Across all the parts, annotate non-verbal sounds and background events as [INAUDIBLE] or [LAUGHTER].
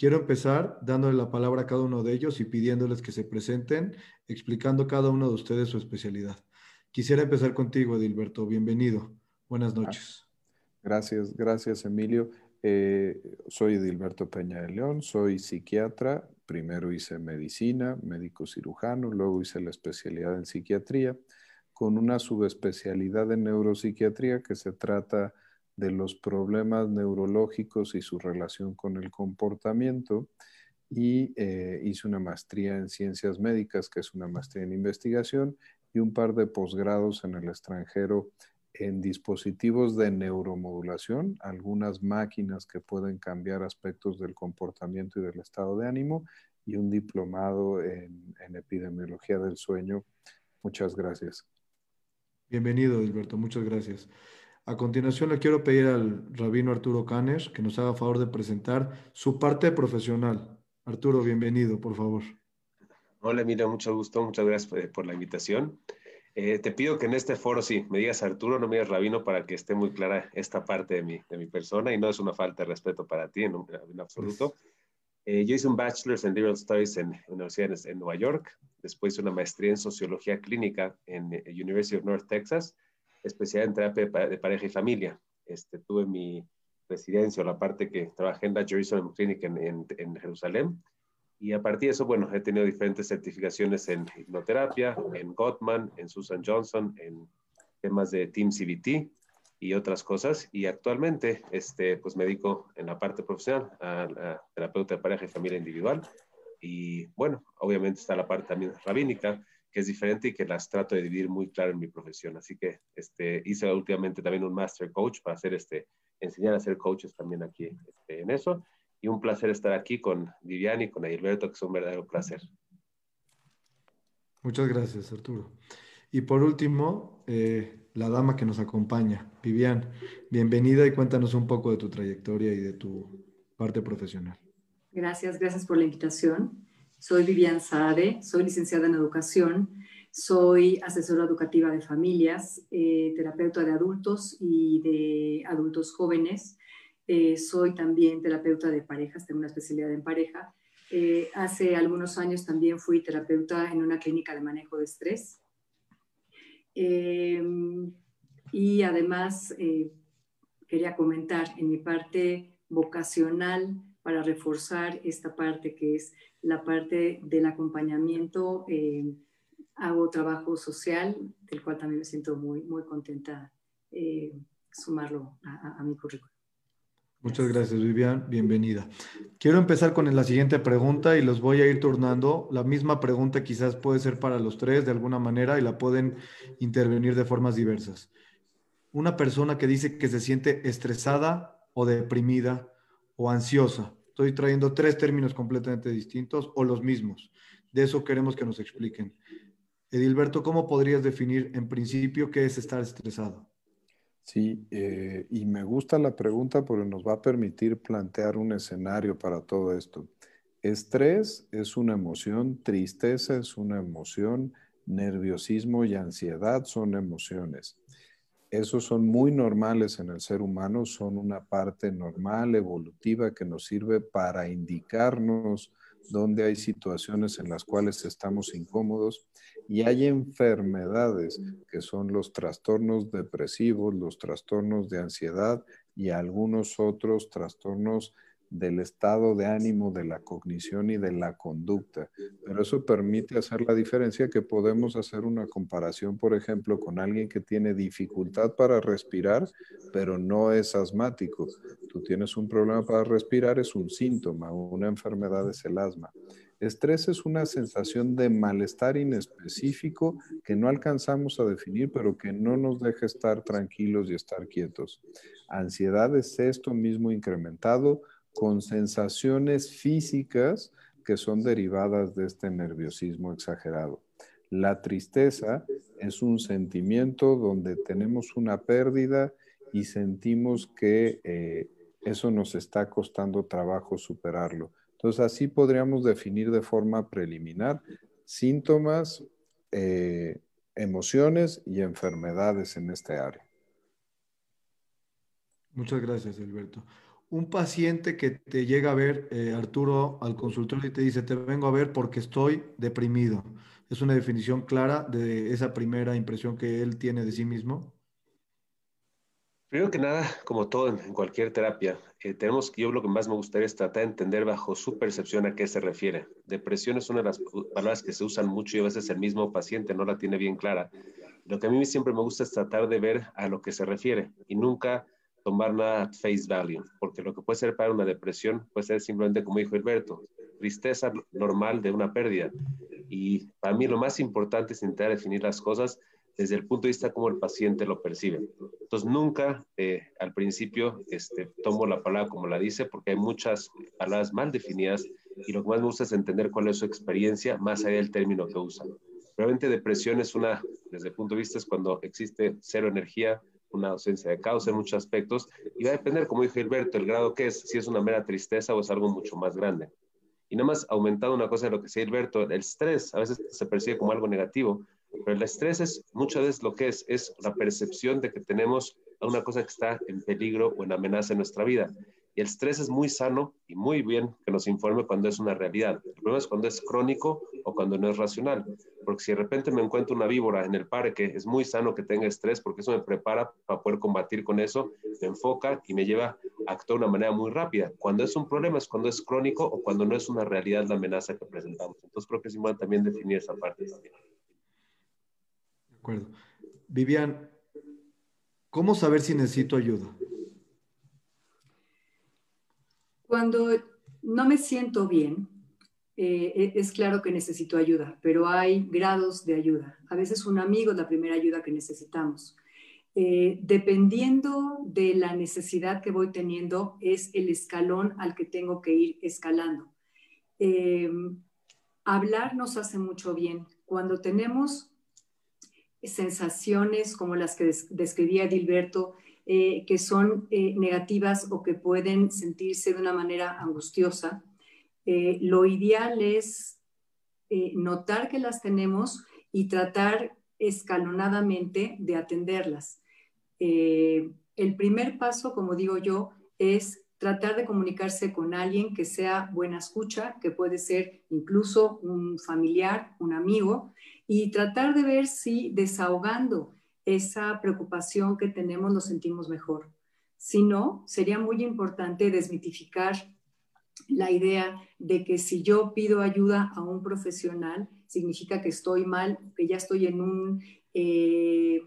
Quiero empezar dándole la palabra a cada uno de ellos y pidiéndoles que se presenten, explicando cada uno de ustedes su especialidad. Quisiera empezar contigo, Edilberto. Bienvenido. Buenas noches. Gracias, gracias, Emilio. Eh, soy Edilberto Peña de León, soy psiquiatra. Primero hice medicina, médico cirujano, luego hice la especialidad en psiquiatría, con una subespecialidad en neuropsiquiatría que se trata de los problemas neurológicos y su relación con el comportamiento y eh, hice una maestría en ciencias médicas, que es una maestría en investigación, y un par de posgrados en el extranjero en dispositivos de neuromodulación, algunas máquinas que pueden cambiar aspectos del comportamiento y del estado de ánimo, y un diplomado en, en epidemiología del sueño. Muchas gracias. Bienvenido, Alberto. Muchas gracias. A continuación le quiero pedir al rabino Arturo Canes que nos haga favor de presentar su parte profesional. Arturo, bienvenido, por favor. Hola, Emilio, mucho gusto, muchas gracias por la invitación. Eh, te pido que en este foro sí me digas Arturo, no me digas Rabino, para que esté muy clara esta parte de mi, de mi persona y no es una falta de respeto para ti en, en absoluto. Eh, yo hice un bachelor's en Liberal Studies en la Universidad en, Nueva York, después hice una maestría en Sociología Clínica en eh, University of North Texas especial en terapia de pareja y familia. Este, tuve mi residencia o la parte que trabajé en la Jerusalem Clinic en, Jerusalén. Y a partir de eso, bueno, he tenido diferentes certificaciones en hipnoterapia, en Gottman, en Susan Johnson, en temas de Team CBT y otras cosas. Y actualmente, este, pues me dedico en la parte profesional a la terapeuta de pareja y familia individual. Y bueno, obviamente está la parte también rabínica, que es diferente y que las trato de dividir muy claro en mi profesión. Así que este, hice últimamente también un Master Coach para hacer este, enseñar a ser coaches también aquí este, en eso. Y un placer estar aquí con Vivian y con Gilberto, que es un verdadero placer. Muchas gracias, Arturo. Y por último, eh, la dama que nos acompaña, Vivian, bienvenida y cuéntanos un poco de tu trayectoria y de tu parte profesional. Gracias, gracias por la invitación. Soy Vivian Saade, soy licenciada en educación, soy asesora educativa de familias, eh, terapeuta de adultos y de adultos jóvenes. Eh, soy también terapeuta de parejas, tengo una especialidad en pareja. Eh, hace algunos años también fui terapeuta en una clínica de manejo de estrés. y además quería comentar en mi parte vocacional para reforzar esta parte que es la parte del acompañamiento. Eh, hago trabajo social, del cual también me siento muy, muy contenta eh, sumarlo a, mi currículum. Muchas gracias, Vivian. Bienvenida. Quiero empezar con la siguiente pregunta y los voy a ir turnando. La misma pregunta quizás puede ser para los tres de alguna manera y la pueden intervenir de formas diversas. Una persona que dice que se siente estresada o deprimida o ansiosa. Estoy trayendo tres términos completamente distintos o los mismos. De eso queremos que nos expliquen. Edilberto, ¿cómo podrías definir en principio qué es estar estresado? Sí, eh, y me gusta la pregunta porque nos va a permitir plantear un escenario para todo esto. Estrés es una emoción, tristeza es una emoción, nerviosismo y ansiedad son emociones esos son muy normales en el ser humano, son una parte normal, evolutiva, que nos sirve para indicarnos dónde hay situaciones en las cuales estamos incómodos y hay enfermedades que son los trastornos depresivos, los trastornos de ansiedad y algunos otros trastornos del estado de ánimo, de la cognición y de la conducta. Pero eso permite hacer la diferencia que podemos hacer una comparación, por ejemplo, con alguien que tiene dificultad para respirar, pero no es asmático. Tú tienes un problema para respirar, es un síntoma, una enfermedad es el asma. Estrés es una sensación de malestar inespecífico que no alcanzamos a definir, pero que no nos deja estar tranquilos y estar quietos. Ansiedad es esto mismo incrementado con sensaciones físicas que son derivadas de este nerviosismo exagerado. La tristeza es un sentimiento donde tenemos una pérdida y sentimos que eh, eso nos está costando trabajo superarlo. Entonces, así podríamos definir de forma preliminar síntomas, eh, emociones y enfermedades en este área. Muchas gracias, Alberto. Un paciente que te llega a ver, eh, Arturo, al consultorio y te dice, te vengo a ver porque estoy deprimido. ¿Es una definición clara de esa primera impresión que él tiene de sí mismo? Primero que nada, como todo en, cualquier terapia, eh, tenemos que yo lo que más me gustaría es tratar de entender bajo su percepción a qué se refiere. Depresión es una de las palabras que se usan mucho y a veces el mismo paciente no la tiene bien clara. Lo que a mí siempre me gusta es tratar de ver a lo que se refiere y nunca tomar nada at face value, porque lo que puede ser para una depresión puede ser simplemente, como dijo Alberto, tristeza normal de una pérdida. Y para mí lo más importante es intentar definir las cosas desde el punto de vista como el paciente lo percibe. Entonces, nunca eh, al principio este, tomo la palabra como la dice, porque hay muchas palabras mal definidas y lo que más me gusta es entender cuál es su experiencia más allá del término que usan. Realmente depresión es una, desde el punto de vista es cuando existe cero energía, una ausencia de causa en muchos aspectos y va a depender, como dijo Gilberto, el grado que es, si es una mera tristeza o es algo mucho más grande. Y nada más aumentado una cosa de lo que decía Gilberto, el estrés a veces se percibe como algo negativo, pero el estrés es muchas veces lo que es, es la percepción de que tenemos una cosa que está en peligro o en amenaza en nuestra vida. El estrés es muy sano y muy bien que nos informe cuando es una realidad. El problema es cuando es crónico o cuando no es racional. Porque si de repente me encuentro una víbora en el parque, es muy sano que tenga estrés porque eso me prepara para poder combatir con eso, me enfoca y me lleva a actuar de una manera muy rápida. Cuando es un problema es cuando es crónico o cuando no es una realidad la amenaza que presentamos. Entonces creo que es importante también definir esa parte también. De acuerdo. Vivian, ¿cómo saber si necesito ayuda? Cuando no me siento bien, eh, e, es claro que necesito ayuda, pero hay grados de ayuda. A veces un amigo es la primera ayuda que necesitamos. Eh, dependiendo de la necesidad que voy teniendo, es el escalón al que tengo que ir escalando. Em, hablar nos hace mucho bien. Cuando tenemos sensaciones como las que describía Dilberto, eh, que son eh, negativas o que pueden sentirse de una manera angustiosa, eh, lo ideal es notar que las tenemos y tratar escalonadamente de atenderlas. el primer paso, como digo yo, es tratar de comunicarse con alguien que sea buena escucha, que puede ser incluso un familiar, un amigo, y tratar de ver si desahogando esa preocupación que tenemos nos sentimos mejor. Si no, sería muy importante desmitificar la idea de que si yo pido ayuda a un profesional, significa que estoy mal, que ya estoy en un, eh,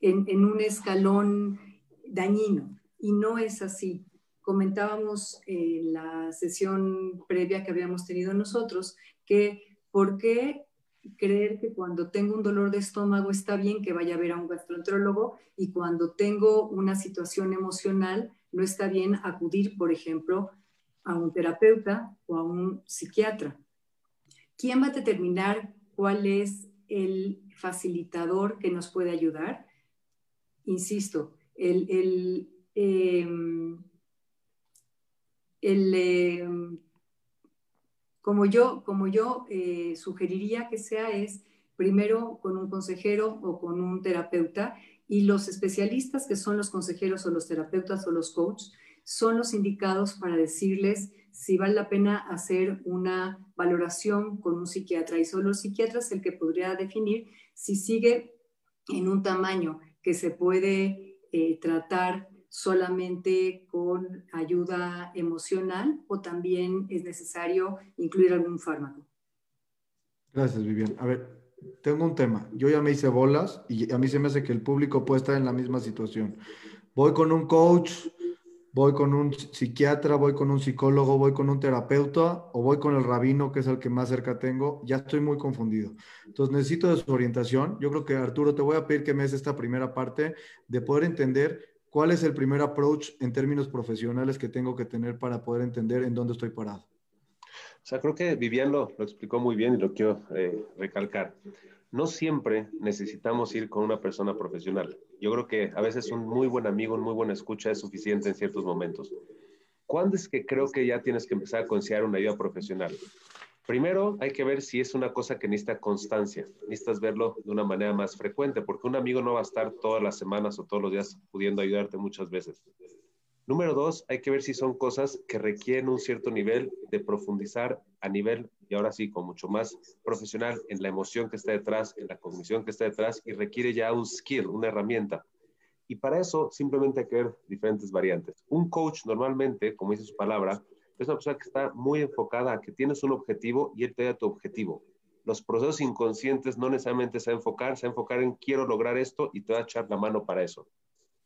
en, un escalón dañino. Y no es así. Comentábamos en la sesión previa que habíamos tenido nosotros que por qué creer que cuando tengo un dolor de estómago está bien que vaya a ver a un gastroenterólogo y cuando tengo una situación emocional no está bien acudir, por ejemplo, a un terapeuta o a un psiquiatra. ¿Quién va a determinar cuál es el facilitador que nos puede ayudar? Insisto, el, el, em, em, como yo, como yo eh, sugeriría que sea es primero con un consejero o con un terapeuta y los especialistas que son los consejeros o los terapeutas o los coaches son los indicados para decirles si vale la pena hacer una valoración con un psiquiatra. Y solo el psiquiatra es el que podría definir si sigue en un tamaño que se puede eh, tratar solamente con ayuda emocional o también es necesario incluir algún fármaco. Gracias, Vivian. A ver, tengo un tema. Yo ya me hice bolas y a mí se me hace que el público puede estar en la misma situación. Voy con un coach, voy con un psiquiatra, voy con un psicólogo, voy con un terapeuta o voy con el rabino, que es el que más cerca tengo. Ya estoy muy confundido. Entonces necesito de su orientación. Yo creo que Arturo, te voy a pedir que me des esta primera parte de poder entender ¿Cuál es el primer approach en términos profesionales que tengo que tener para poder entender en dónde estoy parado? O sea, creo que Vivian lo, explicó muy bien y lo quiero eh, recalcar. No siempre necesitamos ir con una persona profesional. Yo creo que a veces un muy buen amigo, un muy buena escucha es suficiente en ciertos momentos. ¿Cuándo es que creo que ya tienes que empezar a considerar una ayuda profesional? Primero, hay que ver si es una cosa que necesita constancia. Necesitas verlo de una manera más frecuente, porque un amigo no va a estar todas las semanas o todos los días pudiendo ayudarte muchas veces. Número dos, hay que ver si son cosas que requieren un cierto nivel de profundizar a nivel, y ahora sí, con mucho más profesional en la emoción que está detrás, en la cognición que está detrás, y requiere ya un skill, una herramienta. Y para eso simplemente hay que ver diferentes variantes. Un coach normalmente, como dice su palabra, es una persona que está muy enfocada que tienes un objetivo y él te da tu objetivo. Los procesos inconscientes no necesariamente se va a enfocar, se va a enfocar en quiero lograr esto y te va a echar la mano para eso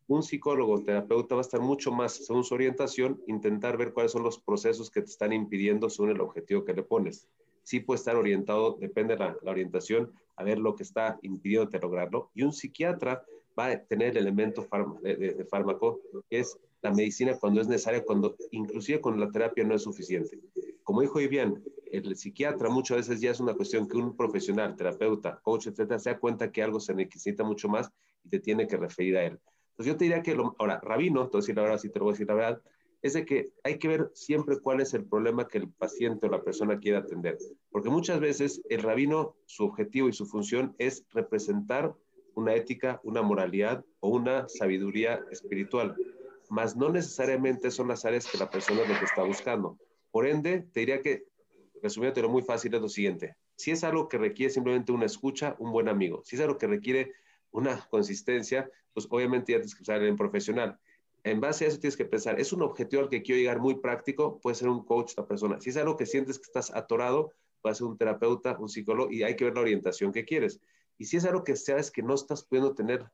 un psicólogo, un terapeuta va a estar mucho más, según su orientación, intentar ver cuáles son los procesos que te están impidiendo según el objetivo que le pones. Sí puede estar orientado, depende de la, orientación, a ver lo que está impidiéndote lograrlo. Y un psiquiatra va a tener el elemento de, fármaco, que es la medicina cuando es necesaria, cuando inclusive con la terapia no es suficiente. Como dijo bien, el psiquiatra muchas veces ya es una cuestión que un profesional, terapeuta, coach, etcétera, se da cuenta que algo se necesita mucho más y te tiene que referir a él. Entonces yo te diría que, lo, ahora, rabino, entonces la verdad, si te lo voy a decir la verdad, es de que hay que ver siempre cuál es el problema que el paciente o la persona quiere atender. Porque muchas veces el rabino, su objetivo y su función es representar una ética, una moralidad o una sabiduría espiritual, mas no necesariamente son las áreas que la persona lo que está buscando. Por ende, te diría que, resumiéndolo muy fácil, es lo siguiente. Si es algo que requiere simplemente una escucha, un buen amigo. Si es algo que requiere una consistencia, pues obviamente ya tienes que usar en profesional. En base a eso tienes que pensar, ¿es un objetivo al que quiero llegar muy práctico? Puede ser un coach la persona. Si es algo que sientes que estás atorado, puede ser un terapeuta, un psicólogo, y hay que ver la orientación que quieres. Y si es algo que sabes que no estás pudiendo tener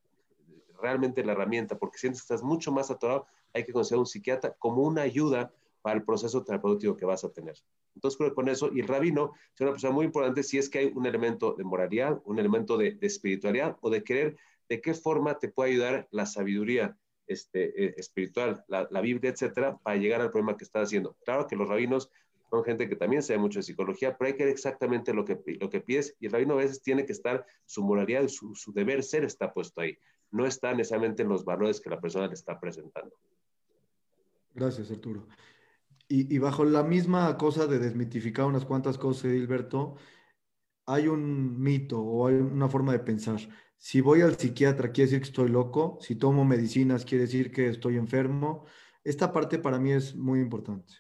realmente la herramienta, porque sientes que estás mucho más atorado, hay que considerar un psiquiatra como una ayuda para el proceso terapéutico que vas a tener. Entonces creo que con eso, y el rabino es una persona muy importante si es que hay un elemento de moralidad, un elemento de, espiritualidad o de querer de qué forma te puede ayudar la sabiduría este, eh, espiritual, la, Biblia, etcétera, para llegar al problema que estás haciendo. Claro que los rabinos son gente que también sabe mucho de psicología, pero hay que ver exactamente lo que, lo que pides y el rabino a veces tiene que estar, su moralidad, su, su deber ser está puesto ahí, no está necesariamente en los valores que la persona le está presentando. Gracias, Arturo. Y, bajo la misma cosa de desmitificar unas cuantas cosas, Edilberto, hay un mito o hay una forma de pensar. Si voy al psiquiatra, quiere decir que estoy loco. Si tomo medicinas, quiere decir que estoy enfermo. Esta parte para mí es muy importante.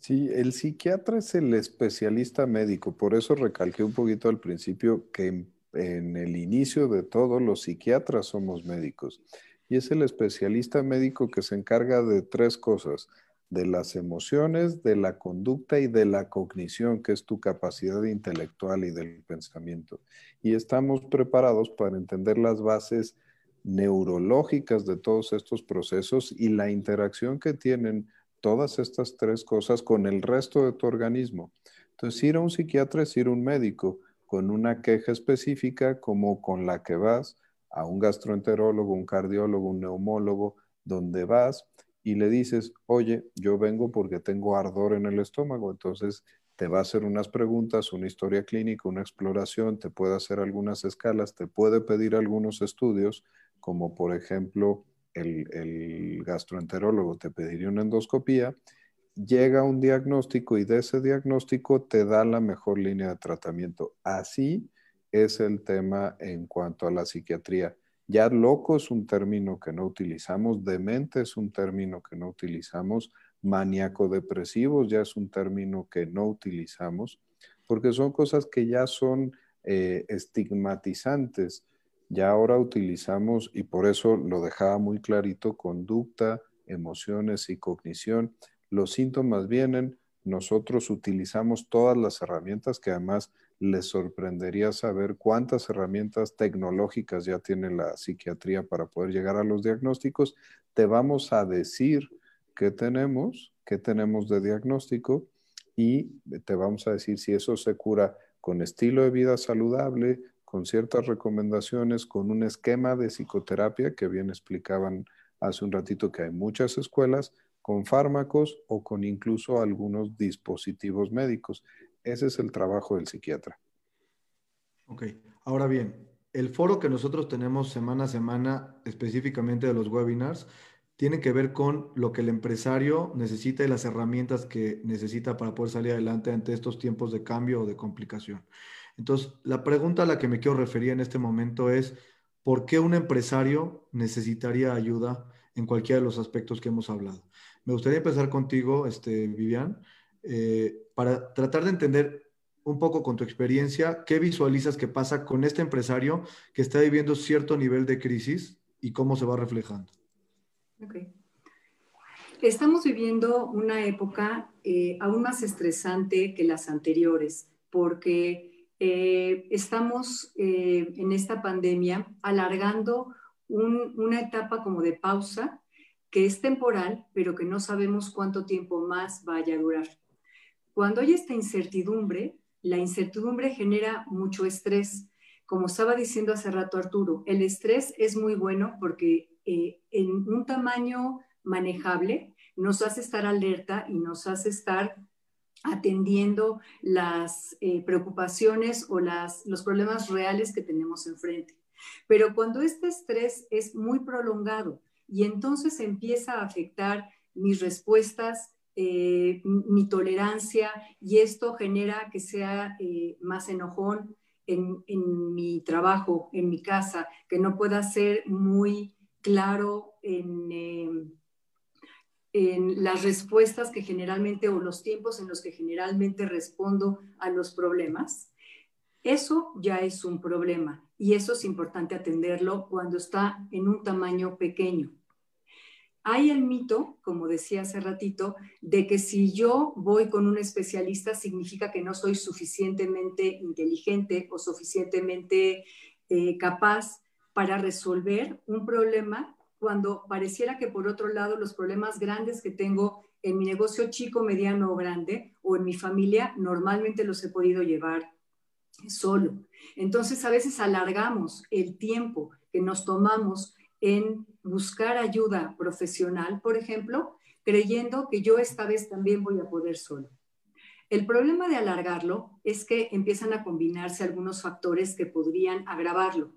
Sí, el psiquiatra es el especialista médico. Por eso recalqué un poquito al principio que en, el inicio de todo los psiquiatras somos médicos. Y es el especialista médico que se encarga de tres cosas de las emociones, de la conducta y de la cognición, que es tu capacidad intelectual y del pensamiento. Y estamos preparados para entender las bases neurológicas de todos estos procesos y la interacción que tienen todas estas tres cosas con el resto de tu organismo. Entonces, ir a un psiquiatra es ir a un médico con una queja específica como con la que vas a un gastroenterólogo, un cardiólogo, un neumólogo, donde vas y le dices, oye, yo vengo porque tengo ardor en el estómago, entonces te va a hacer unas preguntas, una historia clínica, una exploración, te puede hacer algunas escalas, te puede pedir algunos estudios, como por ejemplo el, gastroenterólogo te pediría una endoscopía, llega un diagnóstico y de ese diagnóstico te da la mejor línea de tratamiento. Así es el tema en cuanto a la psiquiatría. Ya loco es un término que no utilizamos, demente es un término que no utilizamos, maníaco-depresivos ya es un término que no utilizamos, porque son cosas que ya son eh, estigmatizantes. Ya ahora utilizamos, y por eso lo dejaba muy clarito, conducta, emociones y cognición. Los síntomas vienen, nosotros utilizamos todas las herramientas que además les sorprendería saber cuántas herramientas tecnológicas ya tiene la psiquiatría para poder llegar a los diagnósticos. Te vamos a decir qué tenemos, qué tenemos de diagnóstico y te vamos a decir si eso se cura con estilo de vida saludable, con ciertas recomendaciones, con un esquema de psicoterapia que bien explicaban hace un ratito que hay muchas escuelas, con fármacos o con incluso algunos dispositivos médicos. Ese es el trabajo del psiquiatra. Ok, ahora bien, el foro que nosotros tenemos semana a semana, específicamente de los webinars, tiene que ver con lo que el empresario necesita y las herramientas que necesita para poder salir adelante ante estos tiempos de cambio o de complicación. Entonces, la pregunta a la que me quiero referir en este momento es, ¿por qué un empresario necesitaría ayuda en cualquiera de los aspectos que hemos hablado? Me gustaría empezar contigo, este, Vivian, eh, para tratar de entender un poco con tu experiencia, ¿qué visualizas que pasa con este empresario que está viviendo cierto nivel de crisis y cómo se va reflejando? Okay. Estamos viviendo una época eh, aún más estresante que las anteriores, porque eh, estamos en esta pandemia alargando una etapa como de pausa que es temporal, pero que no sabemos cuánto tiempo más vaya a durar. Cuando hay esta incertidumbre, la incertidumbre genera mucho estrés. Como estaba diciendo hace rato Arturo, el estrés es muy bueno porque en un tamaño manejable nos hace estar alerta y nos hace estar atendiendo las eh, preocupaciones o las, los problemas reales que tenemos enfrente. Pero cuando este estrés es muy prolongado y entonces empieza a afectar mis respuestas, eh, mi tolerancia, y esto genera que sea eh, más enojón en, mi trabajo, en mi casa, que no pueda ser muy claro en en las respuestas que generalmente o los tiempos en los que generalmente respondo a los problemas, eso ya es un problema y eso es importante atenderlo cuando está en un tamaño pequeño. Hay el mito, como decía hace ratito, de que si yo voy con un especialista significa que no soy suficientemente inteligente o suficientemente eh, capaz para resolver un problema cuando pareciera que por otro lado los problemas grandes que tengo en mi negocio chico, mediano o grande o en mi familia normalmente los he podido llevar solo. Entonces a veces alargamos el tiempo que nos tomamos en buscar ayuda profesional, por ejemplo, creyendo que yo esta vez también voy a poder solo. El problema de alargarlo es que empiezan a combinarse algunos factores que podrían agravarlo.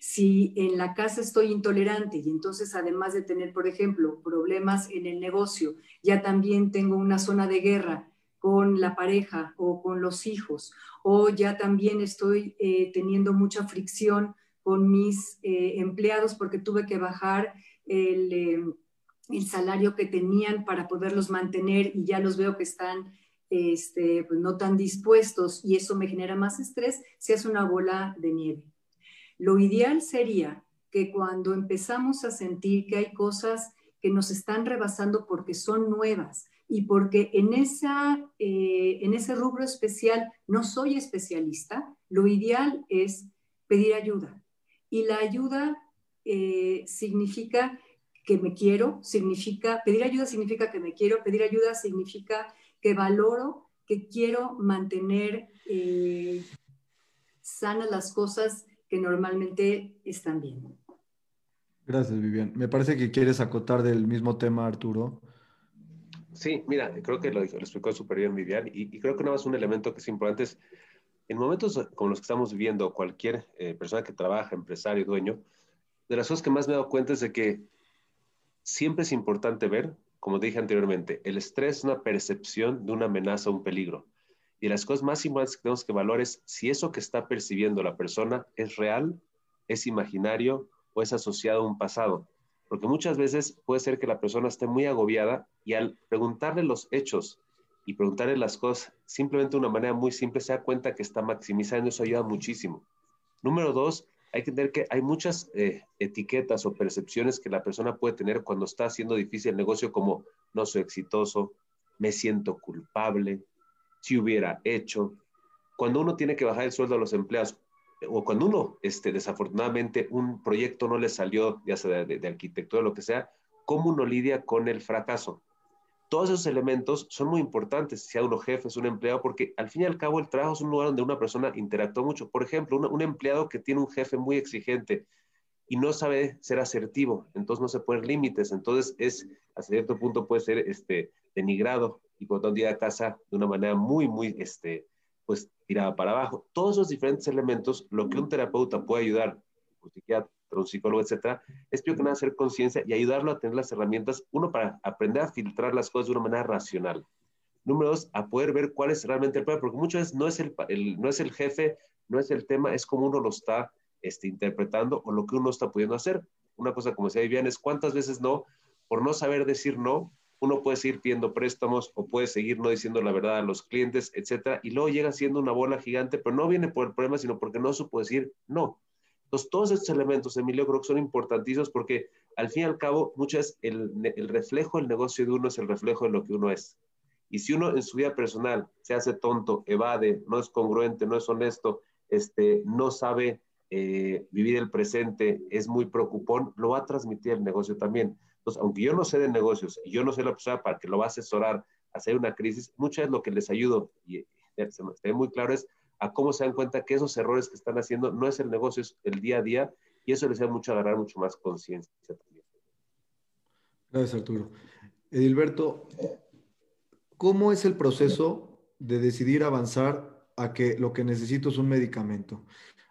Si en la casa estoy intolerante y entonces además de tener, por ejemplo, problemas en el negocio, ya también tengo una zona de guerra con la pareja o con los hijos, o ya también estoy eh, teniendo mucha fricción con mis eh, empleados porque tuve que bajar el, eh, el, salario que tenían para poderlos mantener y ya los veo que están este, pues no tan dispuestos y eso me genera más estrés, se hace una bola de nieve. Lo ideal sería que cuando empezamos a sentir que hay cosas que nos están rebasando porque son nuevas y porque en, esa, eh, en ese rubro especial no soy especialista, lo ideal es pedir ayuda. Y la ayuda eh, significa que me quiero, significa, pedir ayuda significa que me quiero, pedir ayuda significa que valoro, que quiero mantener eh, sanas las cosas que normalmente están bien. Gracias, Vivian. Me parece que quieres acotar del mismo tema, Arturo. Sí, mira, creo que lo, explicó súper bien Vivian y, creo que nada más un elemento que es importante es, en momentos como los que estamos viviendo, cualquier eh, persona que trabaja, empresario, dueño, de las cosas que más me he dado cuenta es de que siempre es importante ver, como dije anteriormente, el estrés es una percepción de una amenaza un peligro. Y las cosas más importantes que tenemos que valorar es si eso que está percibiendo la persona es real, es imaginario o es asociado a un pasado. Porque muchas veces puede ser que la persona esté muy agobiada y al preguntarle los hechos y preguntarle las cosas simplemente de una manera muy simple se da cuenta que está maximizando, eso ayuda muchísimo. Número dos, hay que entender que hay muchas eh, etiquetas o percepciones que la persona puede tener cuando está haciendo difícil el negocio, como no soy exitoso, me siento culpable, si hubiera hecho. Cuando uno tiene que bajar el sueldo a los empleados o cuando uno, este, desafortunadamente, un proyecto no le salió, ya sea de, de arquitectura o lo que sea, ¿cómo uno lidia con el fracaso? Todos esos elementos son muy importantes, sea uno jefe, es un empleado, porque al fin y al cabo el trabajo es un lugar donde una persona interactúa mucho. Por ejemplo, un, empleado que tiene un jefe muy exigente y no sabe ser asertivo, entonces no se ponen límites, entonces es, a cierto punto puede ser este, denigrado y por tanto ir a casa de una manera muy, muy, este, pues tirada para abajo. Todos esos diferentes elementos, lo que un terapeuta puede ayudar, un un psicólogo, etcétera, es primero que nada hacer conciencia y ayudarlo a tener las herramientas, uno, para aprender a filtrar las cosas de una manera racional. Número dos, a poder ver cuál es realmente el problema, porque muchas veces no es el, no es el jefe, no es el tema, es como uno lo está este, interpretando o lo que uno está pudiendo hacer. Una cosa, como decía Vivian, es cuántas veces no, por no saber decir no, uno puede seguir pidiendo préstamos o puede seguir no diciendo la verdad a los clientes, etcétera, y luego llega siendo una bola gigante, pero no viene por el problema, sino porque no supo decir no. Entonces, todos estos elementos, Emilio, creo que son importantísimos porque al fin y al cabo, muchas el, el reflejo del negocio de uno es el reflejo de lo que uno es. Y si uno en su vida personal se hace tonto, evade, no es congruente, no es honesto, este, no sabe eh, vivir el presente, es muy preocupón, lo va a transmitir el negocio también. Entonces, aunque yo no sé de negocios y yo no sé la persona para que lo va a asesorar hacer una crisis, mucho es lo que les ayudo, y se me está muy claro, es a cómo se dan cuenta que esos errores que están haciendo no es el negocio, es el día a día, y eso les da mucho a agarrar mucho más conciencia. Gracias, Arturo. Edilberto, ¿cómo es el proceso de decidir avanzar a que lo que necesito es un medicamento?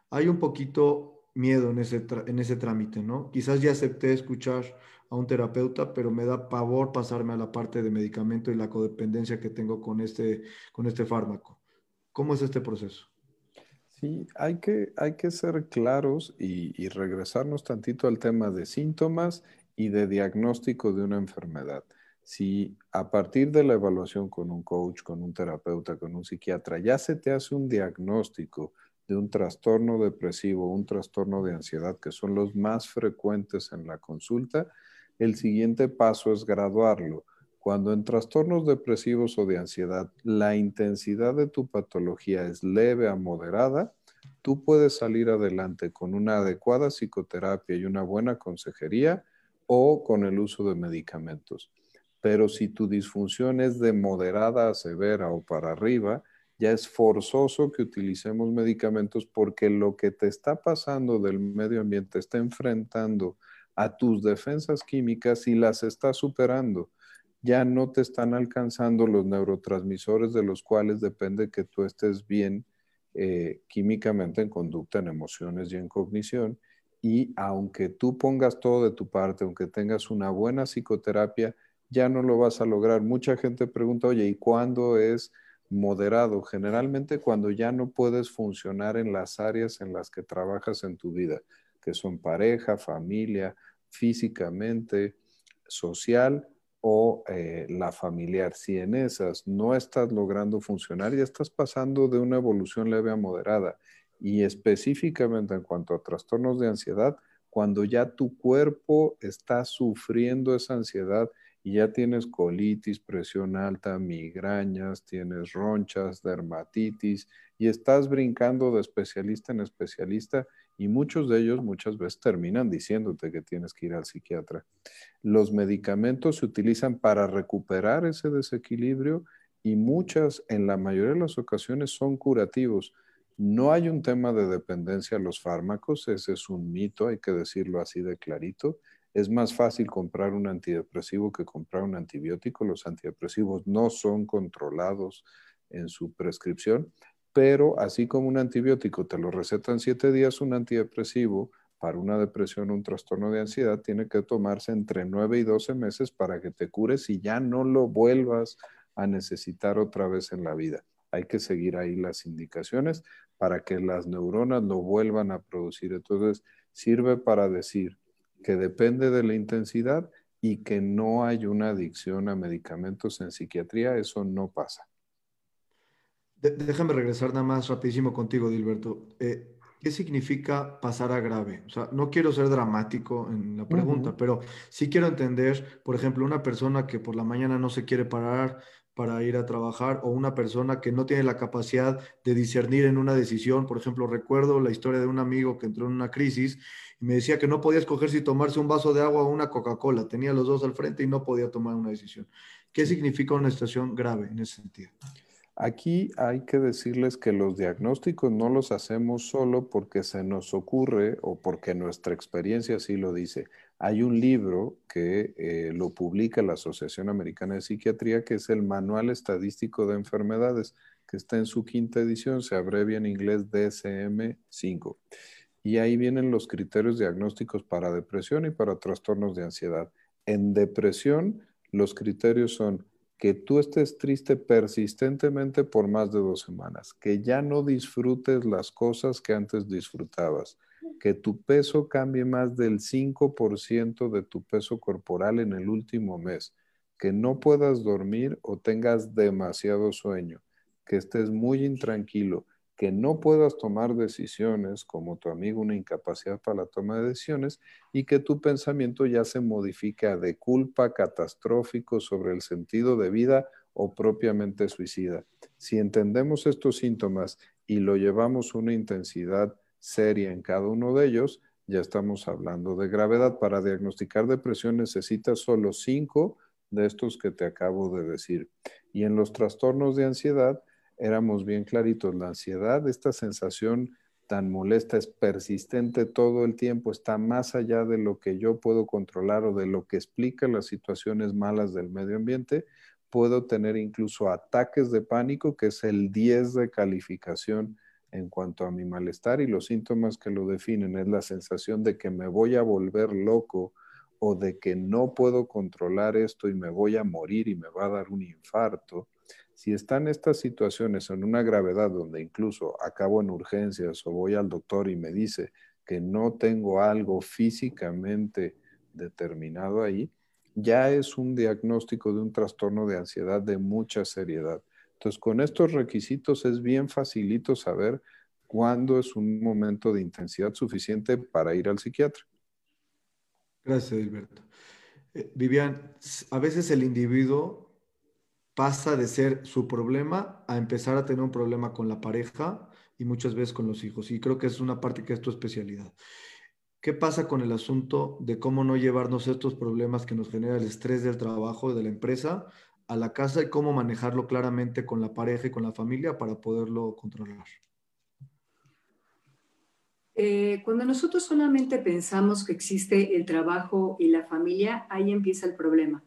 Hay un poquito miedo en ese, en ese trámite, ¿no? Quizás ya acepté escuchar a un terapeuta, pero me da pavor pasarme a la parte de medicamento y la codependencia que tengo con este, con este fármaco. ¿Cómo es este proceso? Sí, hay que, hay que ser claros y, regresarnos tantito al tema de síntomas y de diagnóstico de una enfermedad. Si a partir de la evaluación con un coach, con un terapeuta, con un psiquiatra, ya se te hace un diagnóstico de un trastorno depresivo, un trastorno de ansiedad, que son los más frecuentes en la consulta, el siguiente paso es graduarlo. Cuando en trastornos depresivos o de ansiedad la intensidad de tu patología es leve a moderada, tú puedes salir adelante con una adecuada psicoterapia y una buena consejería o con el uso de medicamentos. Pero si tu disfunción es de moderada a severa o para arriba, ya es forzoso que utilicemos medicamentos porque lo que te está pasando del medio ambiente está enfrentando a tus defensas químicas y las está superando. Ya no te están alcanzando los neurotransmisores de los cuales depende que tú estés bien eh, químicamente en conducta, en emociones y en cognición. Y aunque tú pongas todo de tu parte, aunque tengas una buena psicoterapia, ya no lo vas a lograr. Mucha gente pregunta, oye, ¿y cuándo es moderado? Generalmente cuando ya no puedes funcionar en las áreas en las que trabajas en tu vida que son pareja, familia, físicamente, social o eh, la familiar. Si en esas no estás logrando funcionar, ya estás pasando de una evolución leve a moderada. Y específicamente en cuanto a trastornos de ansiedad, cuando ya tu cuerpo está sufriendo esa ansiedad y ya tienes colitis, presión alta, migrañas, tienes ronchas, dermatitis y estás brincando de especialista en especialista y muchos de ellos muchas veces terminan diciéndote que tienes que ir al psiquiatra. Los medicamentos se utilizan para recuperar ese desequilibrio y muchas, en la mayoría de las ocasiones, son curativos. No hay un tema de dependencia a los fármacos, ese es un mito, hay que decirlo así de clarito. Es más fácil comprar un antidepresivo que comprar un antibiótico. Los antidepresivos no son controlados en su prescripción, pero así como un antibiótico te lo recetan siete días, un antidepresivo para una depresión un trastorno de ansiedad tiene que tomarse entre nueve y doce meses para que te cures y ya no lo vuelvas a necesitar otra vez en la vida. Hay que seguir ahí las indicaciones para que las neuronas lo vuelvan a producir. Entonces, sirve para decir, que depende de la intensidad y que no hay una adicción a medicamentos en psiquiatría, eso no pasa. Déjame regresar nada más rapidísimo contigo, Dilberto. Eh, ¿Qué significa pasar a grave? O sea, no quiero ser dramático en la pregunta, pero sí quiero entender, por ejemplo, una persona que por la mañana no se quiere parar para ir a trabajar o una persona que no tiene la capacidad de discernir en una decisión. Por ejemplo, recuerdo la historia de un amigo que entró en una crisis y me decía que no podía escoger si tomarse un vaso de agua o una Coca-Cola. Tenía los dos al frente y no podía tomar una decisión. ¿Qué significa una situación grave en ese sentido? Aquí hay que decirles que los diagnósticos no los hacemos solo porque se nos ocurre o porque nuestra experiencia así lo dice. Hay un libro que eh, lo publica la Asociación Americana de Psiquiatría, que es el Manual Estadístico de Enfermedades, que está en su quinta edición, se abrevia en inglés DSM-5 y ahí vienen los criterios diagnósticos para depresión y para trastornos de ansiedad. En depresión, los criterios son que tú estés triste persistentemente por más de dos semanas, que ya no disfrutes las cosas que antes disfrutabas, que tu peso cambie más del 5% de tu peso corporal en el último mes. que no puedas dormir o tengas demasiado sueño, que estés muy intranquilo, que no puedas tomar decisiones, como tu amigo una incapacidad para la toma de decisiones, y que tu pensamiento ya se modifica de culpa catastrófico sobre el sentido de vida o propiamente suicida. Si entendemos estos síntomas y lo llevamos una intensidad seria en cada uno de ellos, ya estamos hablando de gravedad. Para diagnosticar depresión necesitas solo cinco de estos que te acabo de decir. Y en los trastornos de ansiedad, éramos bien claritos, la ansiedad, esta sensación tan molesta, es persistente todo el tiempo, está más allá de lo que yo puedo controlar o de lo que explica las situaciones malas del medio ambiente. Puedo tener incluso ataques de pánico, que es el 10 de calificación en cuanto a mi malestar y los síntomas que lo definen es la sensación de que me voy a volver loco o de que no puedo controlar esto y me voy a morir y me va a dar un infarto si están estas situaciones en una gravedad donde incluso acabo en urgencias o voy al doctor y me dice que no tengo algo físicamente determinado ahí, ya es un diagnóstico de un trastorno de ansiedad de mucha seriedad. Entonces, con estos requisitos es bien facilito saber cuándo es un momento de intensidad suficiente para ir al psiquiatra. Gracias, Gilberto. Eh, Vivian, a veces el individuo pasa de ser su problema a empezar a tener un problema con la pareja y muchas veces con los hijos. Y creo que es una parte que es tu especialidad. ¿Qué pasa con el asunto de cómo no llevarnos estos problemas que nos genera el estrés del trabajo de la empresa a la casa y cómo manejarlo claramente con la pareja y con la familia para poderlo controlar? Eh, cuando nosotros solamente pensamos que existe el trabajo y la familia, ahí empieza el problema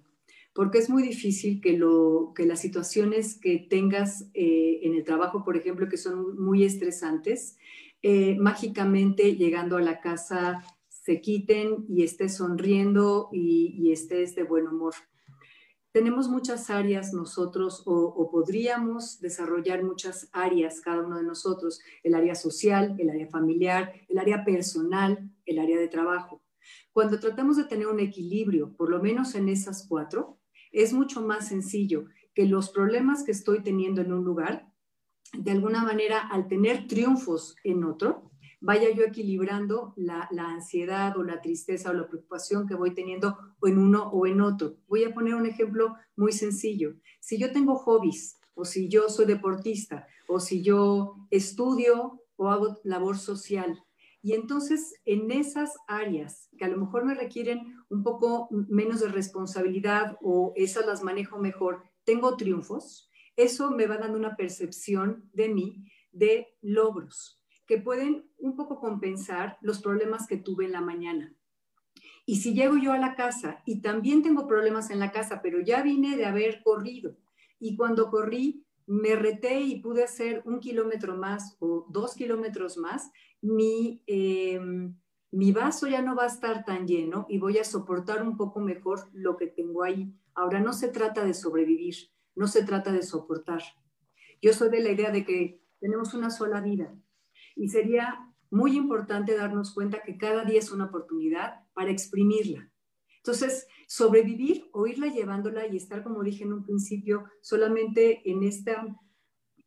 porque es muy difícil que, lo, que las situaciones que tengas eh, en el trabajo, por ejemplo, que son muy estresantes, eh, mágicamente llegando a la casa se quiten y estés sonriendo y, estés de buen humor. Tenemos muchas áreas nosotros o, podríamos desarrollar muchas áreas cada uno de nosotros, el área social, el área familiar, el área personal, el área de trabajo. Cuando tratamos de tener un equilibrio, por lo menos en esas cuatro, es mucho más sencillo que los problemas que estoy teniendo en un lugar, de alguna manera, al tener triunfos en otro, vaya yo equilibrando la, ansiedad o la tristeza o la preocupación que voy teniendo en uno o en otro. Voy a poner un ejemplo muy sencillo. Si yo tengo hobbies, o si yo soy deportista, o si yo estudio o hago labor social, y entonces en esas áreas que a lo mejor me requieren un poco menos de responsabilidad o esas las manejo mejor, tengo triunfos, eso me va dando una percepción de mí de logros que pueden un poco compensar los problemas que tuve en la mañana. Y si llego yo a la casa y también tengo problemas en la casa, pero ya vine de haber corrido y cuando corrí me reté y pude hacer un kilómetro más o dos kilómetros más, mi, em, mi vaso ya no va a estar tan lleno y voy a soportar un poco mejor lo que tengo ahí. Ahora no se trata de sobrevivir, no se trata de soportar. Yo soy de la idea de que tenemos una sola vida y sería muy importante darnos cuenta que cada día es una oportunidad para exprimirla. Entonces, sobrevivir o irla llevándola y estar, como dije en un principio, solamente en esta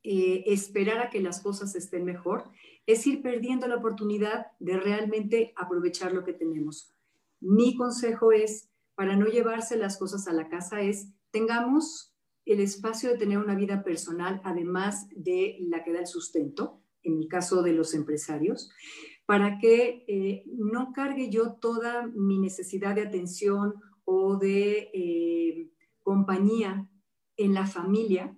eh, esperar a que las cosas estén mejor, es ir perdiendo la oportunidad de realmente aprovechar lo que tenemos. Mi consejo es, para no llevarse las cosas a la casa, es tengamos el espacio de tener una vida personal, además de la que da el sustento, en el caso de los empresarios, para que eh, no cargue yo toda mi necesidad de atención o de eh, compañía en la familia,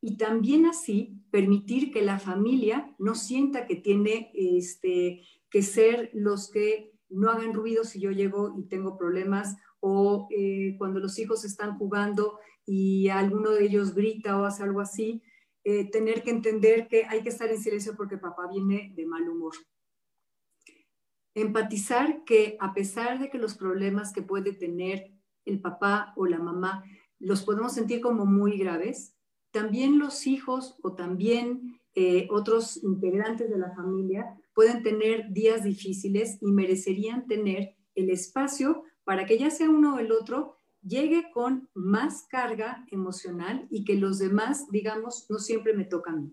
y también así permitir que la familia no sienta que tiene este, que ser los que no hagan ruido si yo llego y tengo problemas o eh, cuando los hijos están jugando y alguno de ellos grita o hace algo así, tener que entender que hay que estar en silencio porque papá viene de mal humor. Empatizar que a pesar de que los problemas que puede tener el papá o la mamá los podemos sentir como muy graves, también los hijos o también eh, otros integrantes de la familia pueden tener días difíciles y merecerían tener el espacio para que ya sea uno o el otro llegue con más carga emocional y que los demás, digamos, no siempre me tocan.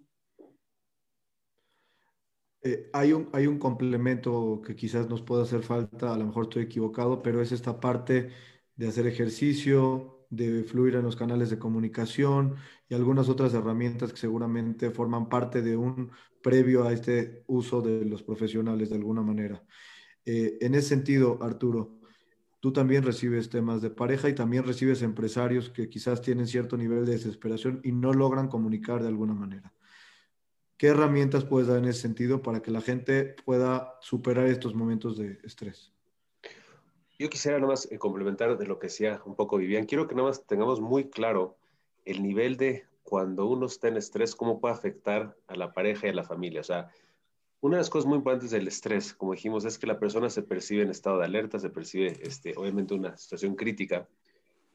Eh, hay, un, hay un complemento que quizás nos pueda hacer falta, a lo mejor estoy equivocado, pero es esta parte de hacer ejercicio, de fluir en los canales de comunicación y algunas otras herramientas que seguramente forman parte de un previo a este uso de los profesionales de alguna manera. Eh, en ese sentido, Arturo, tú también recibes temas de pareja y también recibes empresarios que quizás tienen cierto nivel de desesperación y no logran comunicar de alguna manera. ¿Qué herramientas puedes dar en ese sentido para que la gente pueda superar estos momentos de estrés? Yo quisiera nada más eh, complementar de lo que decía un poco Vivian. Quiero que nada más tengamos muy claro el nivel de cuando uno está en estrés, cómo puede afectar a la pareja y a la familia. O sea, una de las cosas muy importantes del estrés, como dijimos, es que la persona se percibe en estado de alerta, se percibe, este, obviamente, una situación crítica.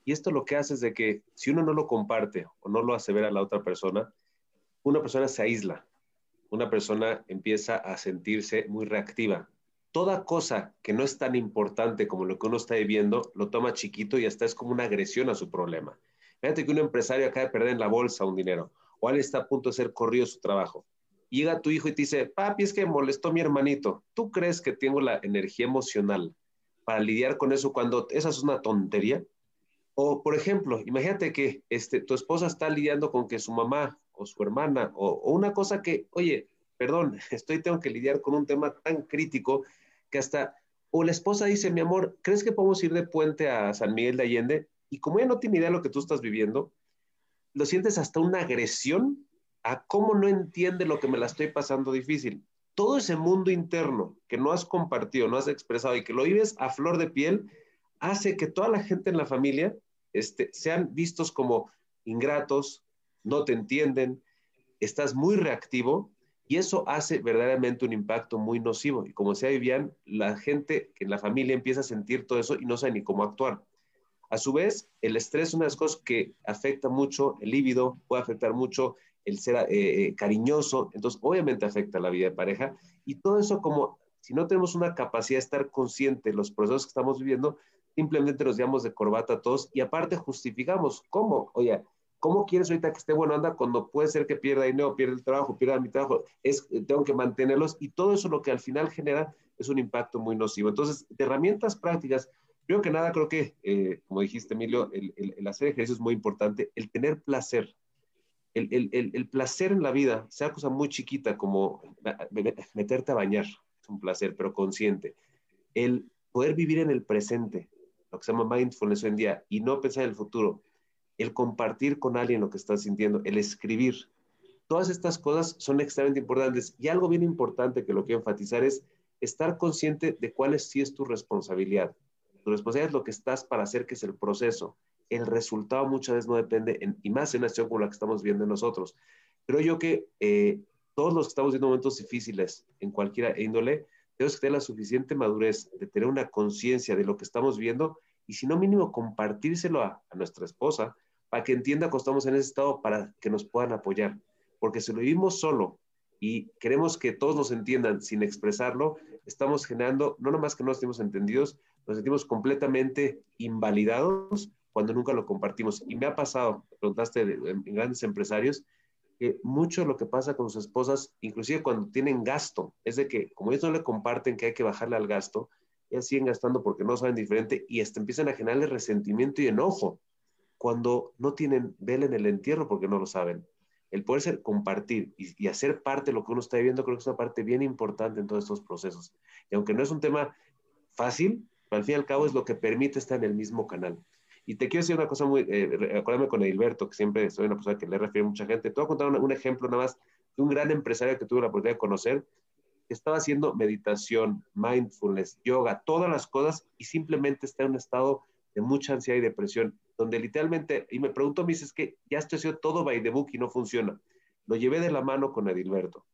Y esto lo que hace es de que si uno no lo comparte o no lo hace ver a la otra persona, una persona se aísla, una persona empieza a sentirse muy reactiva. Toda cosa que no es tan importante como lo que uno está viviendo, lo toma chiquito y hasta es como una agresión a su problema. Fíjate que un empresario acaba de perder en la bolsa un dinero o alguien está a punto de ser corrido su trabajo. Llega tu hijo y te dice, papi, es que molestó mi hermanito. ¿Tú crees que tengo la energía emocional para lidiar con eso cuando esa es una tontería? O, por ejemplo, imagínate que este, tu esposa está lidiando con que su mamá o su hermana o, una cosa que, oye, perdón, [LAUGHS] estoy, tengo que lidiar con un tema tan crítico que hasta, o la esposa dice, mi amor, ¿crees que podemos ir de puente a San Miguel de Allende? Y como ella no tiene idea de lo que tú estás viviendo, lo sientes hasta una agresión a cómo no entiende lo que me la estoy pasando difícil. Todo ese mundo interno que no has compartido, no has expresado y que lo vives a flor de piel, hace que toda la gente en la familia este, sean vistos como ingratos, no te entienden, estás muy reactivo y eso hace verdaderamente un impacto muy nocivo. Y como decía Vivian, la gente en la familia empieza a sentir todo eso y no sabe ni cómo actuar. A su vez, el estrés es una de las cosas que afecta mucho el líbido, puede afectar mucho el ser eh, eh, cariñoso, entonces obviamente afecta la vida de pareja y todo eso como si no tenemos una capacidad de estar consciente de los procesos que estamos viviendo, simplemente nos llevamos de corbata a todos y aparte justificamos, ¿cómo? Oye, ¿cómo quieres ahorita que esté bueno anda cuando puede ser que pierda dinero, pierda el trabajo, pierda mi trabajo? Es, tengo que mantenerlos y todo eso lo que al final genera es un impacto muy nocivo. Entonces, de herramientas prácticas, primero que nada creo que, eh, como dijiste Emilio, el, el, hacer ejercicio es muy importante, el tener placer. El, el, el, placer en la vida, sea cosa muy chiquita como meterte a bañar, es un placer, pero consciente. El poder vivir en el presente, lo que se llama mindfulness hoy en día, y no pensar en el futuro, el compartir con alguien lo que estás sintiendo, el escribir. Todas estas cosas son extremadamente importantes. Y algo bien importante que lo quiero enfatizar es estar consciente de cuál es, sí es tu responsabilidad. Tu responsabilidad es lo que estás para hacer, que es el proceso. El resultado muchas veces no depende, y más en una situación como la que estamos viendo nosotros. Creo yo que eh, todos los que estamos viendo momentos difíciles en cualquier índole, tenemos que tener la suficiente madurez de tener una conciencia de lo que estamos viendo y si no mínimo compartírselo a, nuestra esposa para que entienda que estamos en ese estado para que nos puedan apoyar. Porque si lo vivimos solo y queremos que todos nos entiendan sin expresarlo, estamos generando, no nomás que no estemos entendidos, nos sentimos completamente invalidados cuando nunca lo compartimos. Y me ha pasado, preguntaste en grandes empresarios, que mucho lo que pasa con sus esposas, inclusive cuando tienen gasto, es de que como ellos no le comparten que hay que bajarle al gasto, ellas siguen gastando porque no saben diferente y hasta empiezan a generarle resentimiento y enojo cuando no tienen vela en el entierro porque no lo saben. El poder ser, compartir y, hacer parte de lo que uno está viviendo creo que es una parte bien importante en todos estos procesos. Y aunque no es un tema fácil, al fin y al cabo es lo que permite estar en el mismo canal. Y te quiero decir una cosa muy, eh, acuérdame con Edilberto, que siempre soy una persona que le refiere a mucha gente. Te voy a contar un, un ejemplo nada más de un gran empresario que tuve la oportunidad de conocer, estaba haciendo meditación, mindfulness, yoga, todas las cosas y simplemente está en un estado de mucha ansiedad y depresión, donde literalmente, y me pregunto, me dice, es que ya estoy haciendo todo by the book y no funciona. Lo llevé de la mano con Edilberto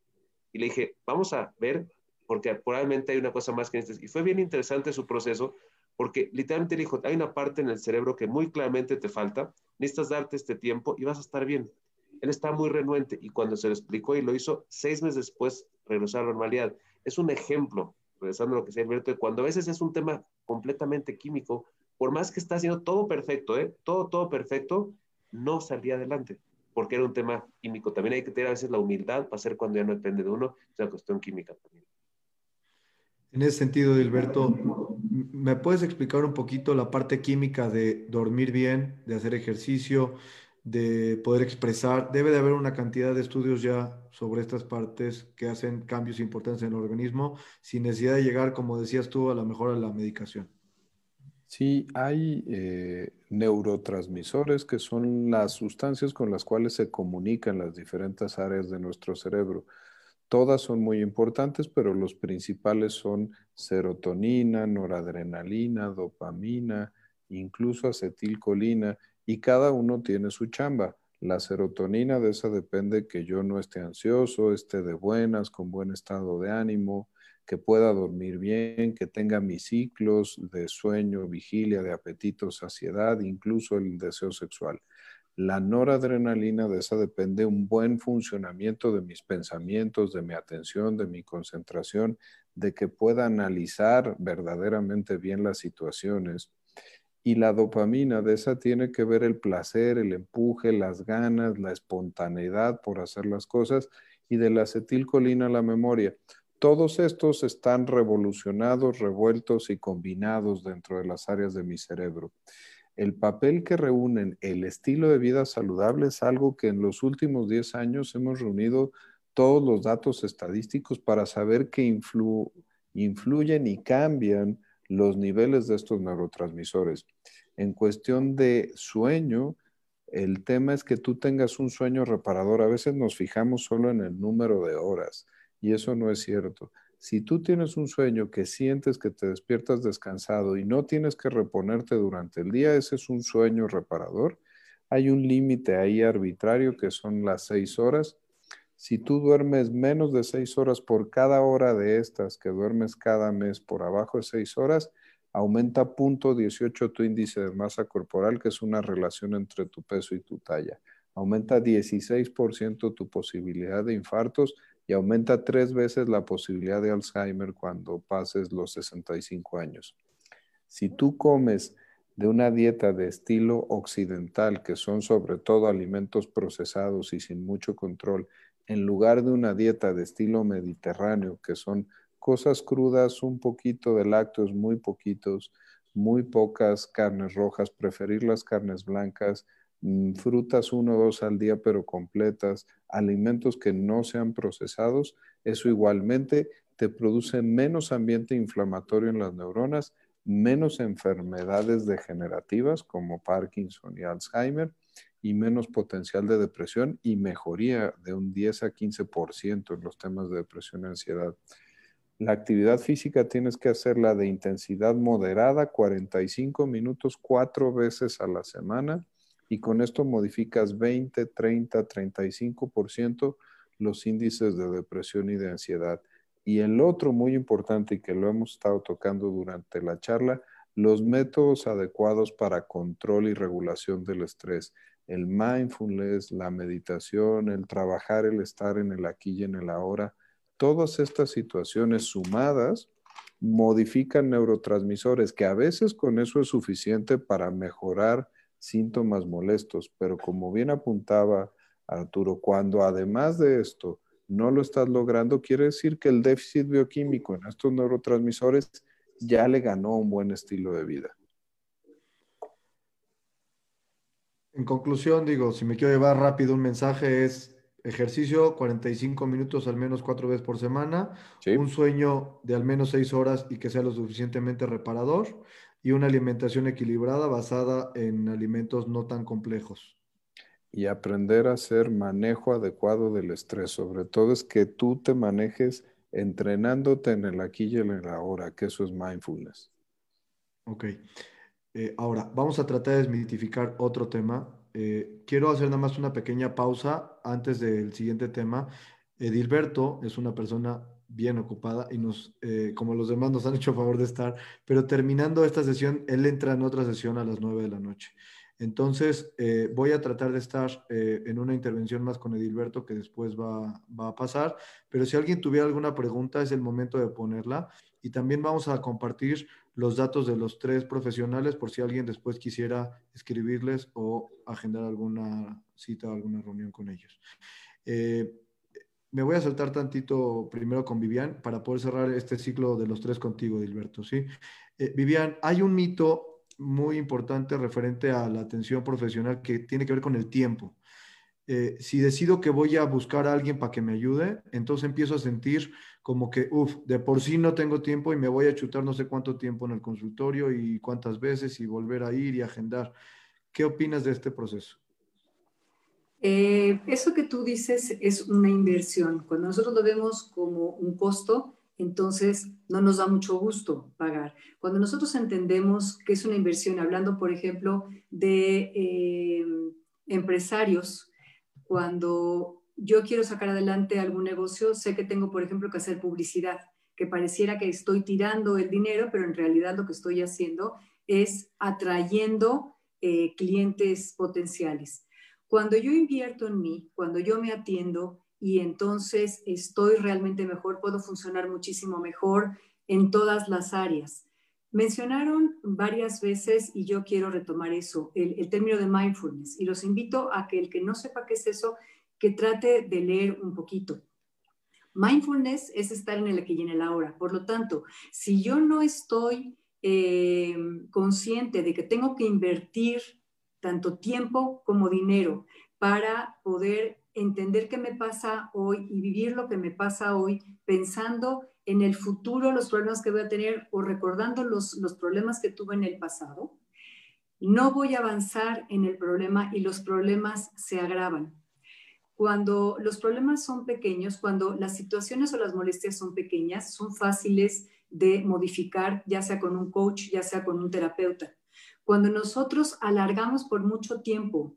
y le dije, vamos a ver, porque probablemente hay una cosa más que este. Y fue bien interesante su proceso, porque literalmente le dijo, hay una parte en el cerebro que muy claramente te falta, necesitas darte este tiempo y vas a estar bien. Él está muy renuente y cuando se lo explicó y lo hizo, seis meses después regresar a la normalidad. Es un ejemplo, regresando a lo que decía Alberto, de cuando a veces es un tema completamente químico, por más que está haciendo todo perfecto, ¿eh? todo, todo perfecto, no salía adelante, porque era un tema químico. También hay que tener a veces la humildad para hacer cuando ya no depende de uno, es una cuestión química también. En ese sentido, Dilberto, ¿me puedes explicar un poquito la parte química de dormir bien, de hacer ejercicio, de poder expresar? Debe de haber una cantidad de estudios ya sobre estas partes que hacen cambios importantes en el organismo sin necesidad de llegar, como decías tú, a la mejor a la medicación. Sí, hay eh, neurotransmisores que son las sustancias con las cuales se comunican las diferentes áreas de nuestro cerebro. Todas son muy importantes, pero los principales son serotonina, noradrenalina, dopamina, incluso acetilcolina, y cada uno tiene su chamba. La serotonina de esa depende que yo no esté ansioso, esté de buenas, con buen estado de ánimo, que pueda dormir bien, que tenga mis ciclos de sueño, vigilia, de apetito, saciedad, incluso el deseo sexual. La noradrenalina de esa depende un buen funcionamiento de mis pensamientos, de mi atención, de mi concentración, de que pueda analizar verdaderamente bien las situaciones. Y la dopamina de esa tiene que ver el placer, el empuje, las ganas, la espontaneidad por hacer las cosas y de la acetilcolina la memoria. Todos estos están revolucionados, revueltos y combinados dentro de las áreas de mi cerebro. El papel que reúnen el estilo de vida saludable es algo que en los últimos 10 años hemos reunido todos los datos estadísticos para saber que influyen y cambian los niveles de estos neurotransmisores. En cuestión de sueño, el tema es que tú tengas un sueño reparador. A veces nos fijamos solo en el número de horas y eso no es cierto. Si tú tienes un sueño que sientes que te despiertas descansado y no tienes que reponerte durante el día, ese es un sueño reparador. Hay un límite ahí arbitrario que son las seis horas. Si tú duermes menos de seis horas por cada hora de estas que duermes cada mes por abajo de seis horas, aumenta punto 18 tu índice de masa corporal, que es una relación entre tu peso y tu talla. Aumenta 16% tu posibilidad de infartos y aumenta tres veces la posibilidad de Alzheimer cuando pases los 65 años. Si tú comes de una dieta de estilo occidental, que son sobre todo alimentos procesados y sin mucho control, en lugar de una dieta de estilo mediterráneo, que son cosas crudas, un poquito de lácteos, muy poquitos, muy pocas carnes rojas, preferir las carnes blancas, frutas uno o dos al día, pero completas, alimentos que no sean procesados, eso igualmente te produce menos ambiente inflamatorio en las neuronas, menos enfermedades degenerativas como Parkinson y Alzheimer y menos potencial de depresión y mejoría de un 10 a 15% en los temas de depresión y ansiedad. La actividad física tienes que hacerla de intensidad moderada, 45 minutos cuatro veces a la semana y con esto modificas 20, 30, 35% los índices de depresión y de ansiedad. Y el otro muy importante y que lo hemos estado tocando durante la charla, los métodos adecuados para control y regulación del estrés. El mindfulness, la meditación, el trabajar, el estar en el aquí y en el ahora. Todas estas situaciones sumadas modifican neurotransmisores que a veces con eso es suficiente para mejorar síntomas molestos, pero como bien apuntaba Arturo, cuando además de esto no lo estás logrando, quiere decir que el déficit bioquímico en estos neurotransmisores ya le ganó un buen estilo de vida. En conclusión, digo, si me quiero llevar rápido un mensaje es ejercicio 45 minutos al menos cuatro veces por semana, un sueño de al menos seis horas y que sea lo suficientemente reparador, y una alimentación equilibrada basada en alimentos no tan complejos. Y aprender a hacer manejo adecuado del estrés, sobre todo es que tú te manejes entrenándote en el aquí y en el ahora, que eso es mindfulness. Ok. Eh, ahora, vamos a tratar de desmitificar otro tema. Eh, quiero hacer nada más una pequeña pausa antes del siguiente tema. Edilberto es una persona bien ocupada y nos, eh, como los demás, nos han hecho favor de estar, pero terminando esta sesión, él entra en otra sesión a las 9 de la noche. Entonces, eh, voy a tratar de estar eh, en una intervención más con Edilberto que después va, va, a pasar, pero si alguien tuviera alguna pregunta, es el momento de ponerla. Y también vamos a compartir los datos de los tres profesionales por si alguien después quisiera escribirles o agendar alguna cita o alguna reunión con ellos. Eh, me voy a saltar tantito primero con Vivian para poder cerrar este ciclo de los tres contigo, Dilberto. ¿sí? Eh, Vivian, hay un mito muy importante referente a la atención profesional que tiene que ver con el tiempo. Eh, si decido que voy a buscar a alguien para que me ayude, entonces empiezo a sentir como que, uff, de por sí no tengo tiempo y me voy a chutar no sé cuánto tiempo en el consultorio y cuántas veces y volver a ir y agendar. ¿Qué opinas de este proceso? Eh, eso que tú dices es una inversión. Cuando nosotros lo vemos como un costo, entonces no nos da mucho gusto pagar. Cuando nosotros entendemos que es una inversión, hablando, por ejemplo, de eh, empresarios, cuando yo quiero sacar adelante algún negocio, sé que tengo, por ejemplo, que hacer publicidad, que pareciera que estoy tirando el dinero, pero en realidad lo que estoy haciendo es atrayendo eh, clientes potenciales. Cuando yo invierto en mí, cuando yo me atiendo y entonces estoy realmente mejor, puedo funcionar muchísimo mejor en todas las áreas. Mencionaron varias veces, y yo quiero retomar eso, el, término de mindfulness, y los invito a que el que no sepa qué es eso, que trate de leer un poquito. Mindfulness es estar en el aquí y en el ahora. Por lo tanto, si yo no estoy eh, consciente de que tengo que invertir tanto tiempo como dinero para poder entender qué me pasa hoy y vivir lo que me pasa hoy, pensando en el futuro, los problemas que voy a tener o recordando los, los problemas que tuve en el pasado, no voy a avanzar en el problema y los problemas se agravan. Cuando los problemas son pequeños, cuando las situaciones o las molestias son pequeñas, son fáciles de modificar, ya sea con un coach, ya sea con un terapeuta. Cuando nosotros alargamos por mucho tiempo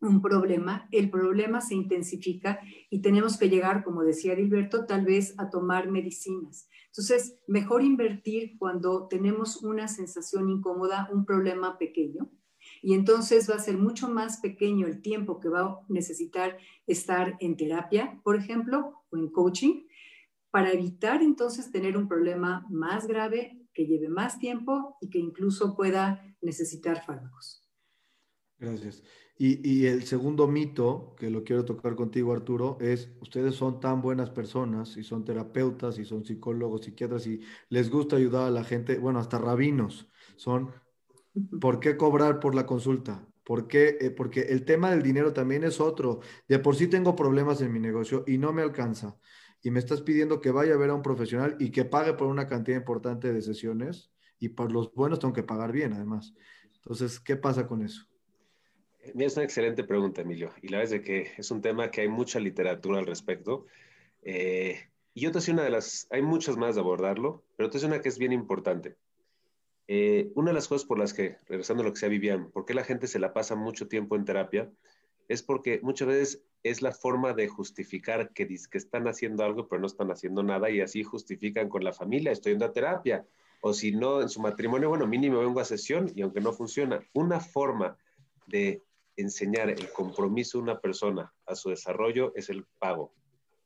un problema, el problema se intensifica y tenemos que llegar, como decía Gilberto, tal vez a tomar medicinas. Entonces, mejor invertir cuando tenemos una sensación incómoda, un problema pequeño, y entonces va a ser mucho más pequeño el tiempo que va a necesitar estar en terapia, por ejemplo, o en coaching, para evitar entonces tener un problema más grave que lleve más tiempo y que incluso pueda necesitar fármacos. Gracias. Y, el segundo mito que lo quiero tocar contigo, Arturo, es ustedes son tan buenas personas y son terapeutas y son psicólogos, psiquiatras y les gusta ayudar a la gente, bueno, hasta rabinos, son, [LAUGHS] ¿por qué cobrar por la consulta? ¿Por qué? Eh, porque el tema del dinero también es otro. De por sí tengo problemas en mi negocio y no me alcanza y me estás pidiendo que vaya a ver a un profesional y que pague por una cantidad importante de sesiones y por los buenos tengo que pagar bien además. Entonces, ¿qué pasa con eso? Es una excelente pregunta, Emilio. Y la verdad es que es un tema que hay mucha literatura al respecto. Eh, y yo te decía una de las, hay muchas más de abordarlo, pero te decía una que es bien importante. Eh, una de las cosas por las que, regresando a lo que sea Vivian, ¿por qué la gente se la pasa mucho tiempo en terapia? Es porque muchas veces es la forma de justificar que, están haciendo algo pero no están haciendo nada y así justifican con la familia, estoy yendo a terapia, o si no, en su matrimonio, bueno, mínimo vengo a sesión y aunque no funciona, una forma de enseñar el compromiso de una persona a su desarrollo es el pago.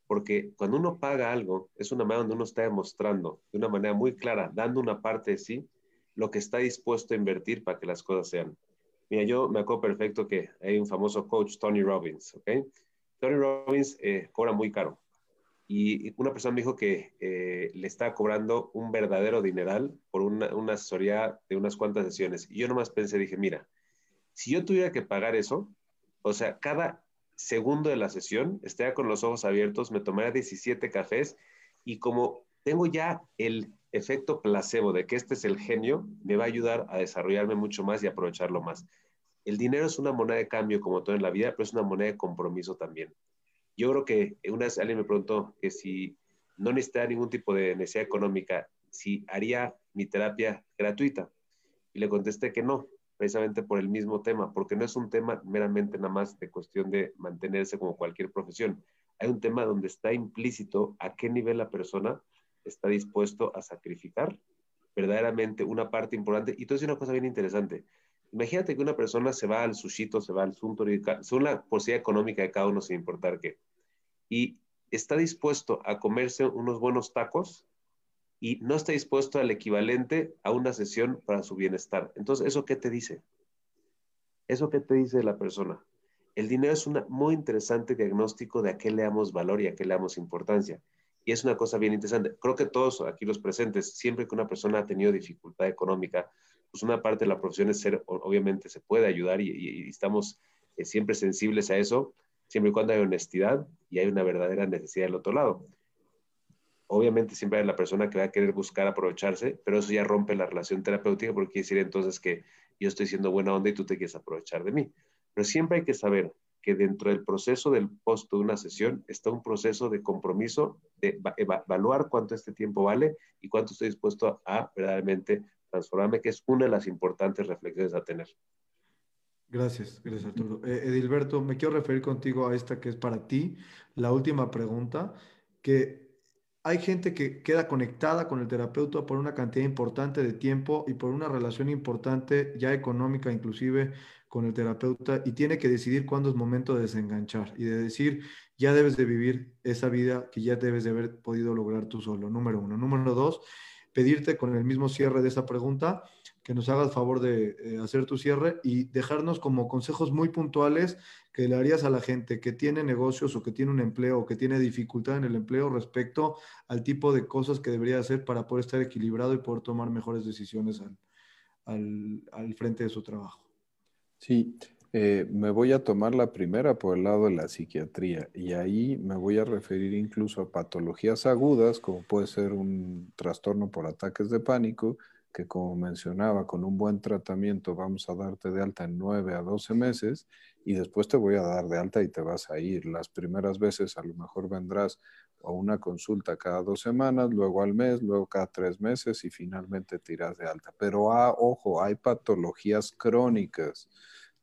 Porque cuando uno paga algo, es una manera donde uno está demostrando de una manera muy clara, dando una parte de sí, lo que está dispuesto a invertir para que las cosas sean. Mira, yo me acuerdo perfecto que hay un famoso coach, Tony Robbins, ¿ok? Tony Robbins eh, cobra muy caro. Y una persona me dijo que eh, le está cobrando un verdadero dineral por una, una, asesoría de unas cuantas sesiones. Y yo nomás pensé, dije, mira, si yo tuviera que pagar eso, o sea, cada segundo de la sesión, estaría con los ojos abiertos, me tomaría 17 cafés y como tengo ya el efecto placebo de que este es el genio, me va a ayudar a desarrollarme mucho más y aprovecharlo más. El dinero es una moneda de cambio como todo en la vida, pero es una moneda de compromiso también. Yo creo que una vez alguien me preguntó que si no necesitaba ningún tipo de necesidad económica, si haría mi terapia gratuita. Y le contesté que no, precisamente por el mismo tema, porque no es un tema meramente nada más de cuestión de mantenerse como cualquier profesión. Hay un tema donde está implícito a qué nivel la persona está dispuesto a sacrificar verdaderamente una parte importante. Y entonces una cosa bien interesante. Imagínate que una persona se va al sushito, se va al suntory, según la posibilidad económica de cada uno, sin importar qué, y está dispuesto a comerse unos buenos tacos y no está dispuesto al equivalente a una sesión para su bienestar. Entonces, ¿eso qué te dice? ¿Eso qué te dice la persona? El dinero es un muy interesante diagnóstico de a qué le damos valor y a qué le damos importancia. Y es una cosa bien interesante. Creo que todos aquí los presentes, siempre que una persona ha tenido dificultad económica, pues una parte de la profesión es ser, obviamente se puede ayudar y, estamos eh, siempre sensibles a eso, siempre y cuando hay honestidad y hay una verdadera necesidad del otro lado. Obviamente siempre hay la persona que va a querer buscar aprovecharse, pero eso ya rompe la relación terapéutica porque quiere decir entonces que yo estoy siendo buena onda y tú te quieres aprovechar de mí. Pero siempre hay que saber que dentro del proceso del post de una sesión está un proceso de compromiso de evaluar cuánto este tiempo vale y cuánto estoy dispuesto a verdaderamente transformarme, que es una de las importantes reflexiones a tener. Gracias, gracias Arturo. Eh, Edilberto, me quiero referir contigo a esta que es para ti, la última pregunta, que hay gente que queda conectada con el terapeuta por una cantidad importante de tiempo y por una relación importante, ya económica inclusive, con el terapeuta y tiene que decidir cuándo es momento de desenganchar y de decir, ya debes de vivir esa vida que ya debes de haber podido lograr tú solo, número uno. Número dos, pedirte con el mismo cierre de esa pregunta que nos hagas favor de eh, hacer tu cierre y dejarnos como consejos muy puntuales que le harías a la gente que tiene negocios o que tiene un empleo o que tiene dificultad en el empleo respecto al tipo de cosas que debería hacer para poder estar equilibrado y poder tomar mejores decisiones al, al, frente de su trabajo. Sí, eh, me voy a tomar la primera por el lado de la psiquiatría y ahí me voy a referir incluso a patologías agudas como puede ser un trastorno por ataques de pánico que como mencionaba, con un buen tratamiento vamos a darte de alta en 9 a 12 meses y después te voy a dar de alta y te vas a ir. Las primeras veces a lo mejor vendrás a una consulta cada dos semanas, luego al mes, luego cada tres meses y finalmente te irás de alta. Pero ah, ojo, hay patologías crónicas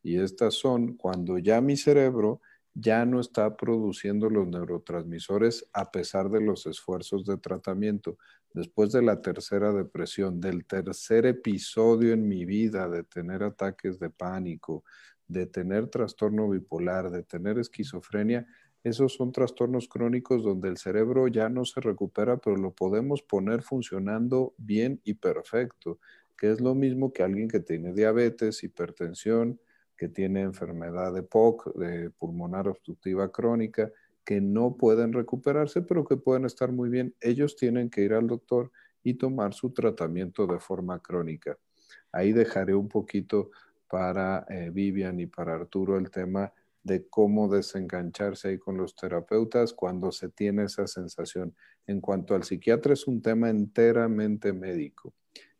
y estas son cuando ya mi cerebro ya no está produciendo los neurotransmisores a pesar de los esfuerzos de tratamiento después de la tercera depresión, del tercer episodio en mi vida de tener ataques de pánico, de tener trastorno bipolar, de tener esquizofrenia, esos son trastornos crónicos donde el cerebro ya no se recupera, pero lo podemos poner funcionando bien y perfecto, que es lo mismo que alguien que tiene diabetes, hipertensión, que tiene enfermedad de POC, de pulmonar obstructiva crónica, que no pueden recuperarse, pero que pueden estar muy bien. Ellos tienen que ir al doctor y tomar su tratamiento de forma crónica. Ahí dejaré un poquito para eh, Vivian y para Arturo el tema de cómo desengancharse ahí con los terapeutas cuando se tiene esa sensación. En cuanto al psiquiatra es un tema enteramente médico.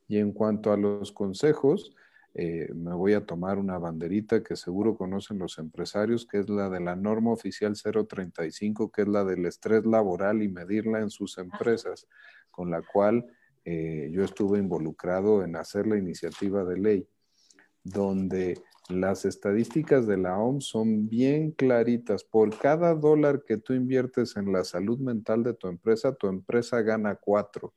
Y en cuanto a los consejos, eh, me voy a tomar una banderita que seguro conocen los empresarios, que es la de la norma oficial 035, que es la del estrés laboral y medirla en sus empresas, con la cual eh, yo estuve involucrado en hacer la iniciativa de ley, donde las estadísticas de la OMS son bien claritas. Por cada dólar que tú inviertes en la salud mental de tu empresa, tu empresa gana cuatro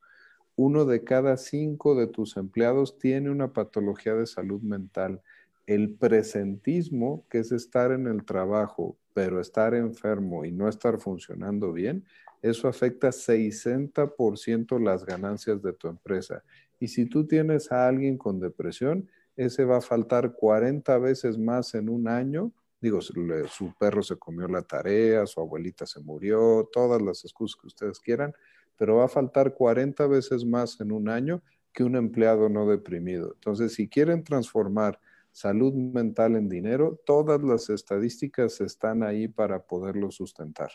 uno de cada cinco de tus empleados tiene una patología de salud mental. El presentismo, que es estar en el trabajo, pero estar enfermo y no estar funcionando bien, eso afecta 60% las ganancias de tu empresa. Y si tú tienes a alguien con depresión, ese va a faltar 40 veces más en un año. Digo, su perro se comió la tarea, su abuelita se murió, todas las excusas que ustedes quieran, pero va a faltar 40 veces más en un año que un empleado no deprimido. Entonces, si quieren transformar salud mental en dinero, todas las estadísticas están ahí para poderlo sustentar.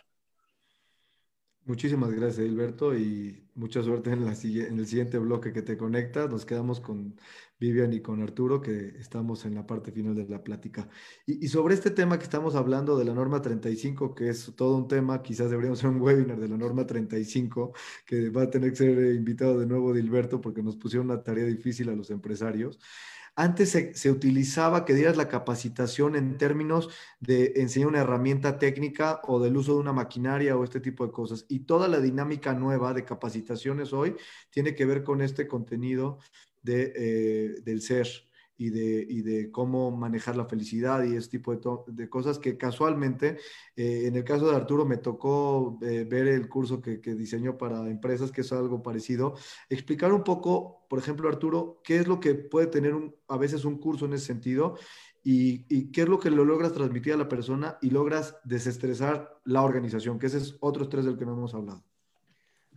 Muchísimas gracias, Gilberto, y mucha suerte en, el siguiente bloque que te conectas. Nos quedamos con Vivian y con Arturo, que estamos en la parte final de la plática. Y, sobre este tema que estamos hablando de la norma 35, que es todo un tema, quizás deberíamos hacer un webinar de la norma 35, que va a tener que ser invitado de nuevo Gilberto, porque nos pusieron una tarea difícil a los empresarios. Antes se, utilizaba que dieras la capacitación en términos de enseñar una herramienta técnica o del uso de una maquinaria o este tipo de cosas. Y toda la dinámica nueva de capacitaciones hoy tiene que ver con este contenido de, eh, del ser y de, y de cómo manejar la felicidad y ese tipo de, de cosas que casualmente, eh, en el caso de Arturo, me tocó eh, ver el curso que, que, diseñó para empresas, que es algo parecido. Explicar un poco, por ejemplo, Arturo, qué es lo que puede tener un, a veces un curso en ese sentido y, y, qué es lo que lo logras transmitir a la persona y logras desestresar la organización, que ese es otro estrés del que no hemos hablado.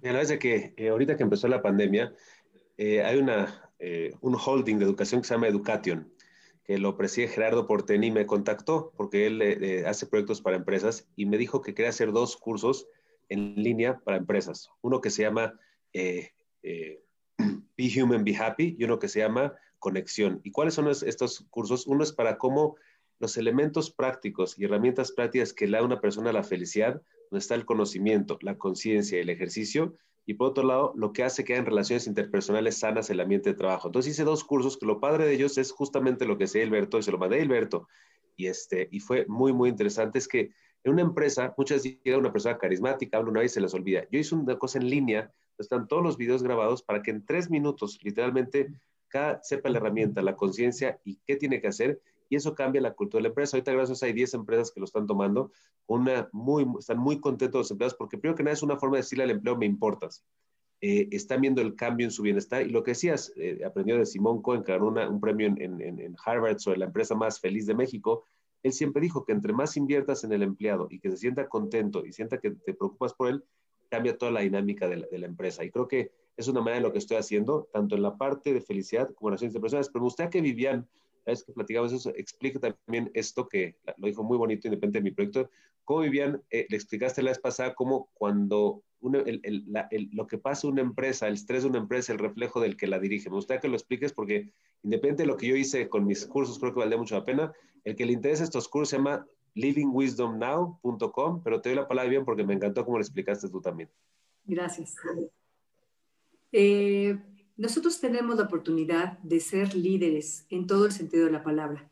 la verdad es que eh, ahorita que empezó la pandemia, hay una, eh, un holding de educación que se llama Education, que lo preside Gerardo Porteni, me contactó porque él eh, hace proyectos para empresas y me dijo que quería hacer dos cursos en línea para empresas. Uno que se llama eh, Be Human, Be Happy y uno que se llama Conexión. ¿Y cuáles son estos cursos? Uno es para cómo los elementos prácticos y herramientas prácticas que le da una persona la felicidad, donde está el conocimiento, la conciencia el ejercicio, y por otro lado, lo que hace que hayan relaciones interpersonales sanas en el ambiente de trabajo. Entonces hice dos cursos que lo padre de ellos es justamente lo que decía Alberto y se lo mandé a Alberto y, este, y fue muy, muy interesante. Es que en una empresa, muchas veces llega una persona carismática, habla una vez y se les olvida. Yo hice una cosa en línea, están todos los videos grabados para que en tres minutos, literalmente, cada sepa la herramienta, la conciencia y qué tiene que hacer y eso cambia la cultura de la empresa. Ahorita, gracias hay 10 empresas que lo están tomando, una muy, están muy contentos los empleados porque primero que nada es una forma de decirle al empleo, me importas. Eh, están viendo el cambio en su bienestar y lo que decías, eh, aprendió de Simón Cohen, que ganó un premio en, Harvard sobre la empresa más feliz de México, él siempre dijo que entre más inviertas en el empleado y que se sienta contento y sienta que te preocupas por él, cambia toda la dinámica de la, empresa. Y creo que es una manera de lo que estoy haciendo, tanto en la parte de felicidad como en relaciones de personas. Pero me gustaría que Vivian vez que platicamos eso, explica también esto que lo dijo muy bonito independiente de mi proyecto. ¿Cómo, Vivian, eh, le explicaste la vez pasada cómo cuando lo que pasa una empresa, el estrés de una empresa, el reflejo del que la dirige? Me gustaría que lo expliques porque independiente de lo que yo hice con mis cursos, creo que valdría mucho la pena. El que le interesa estos cursos se llama livingwisdomnow.com, pero te doy la palabra, bien porque me encantó cómo lo explicaste tú también. Gracias. Eh, nosotros tenemos la oportunidad de ser líderes en todo el sentido de la palabra.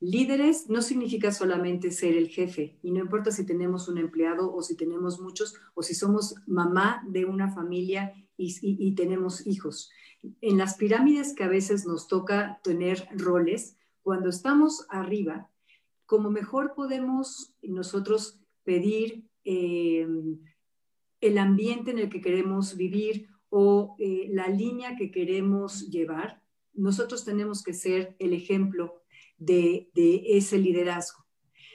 Líderes no significa solamente ser el jefe, y no importa si tenemos un empleado o si tenemos muchos, o si somos mamá de una familia y, tenemos hijos. En las pirámides que a veces nos toca tener roles, cuando estamos arriba, como mejor podemos nosotros pedir eh, el ambiente en el que queremos vivir o eh, la línea que queremos llevar, nosotros tenemos que ser el ejemplo de, ese liderazgo.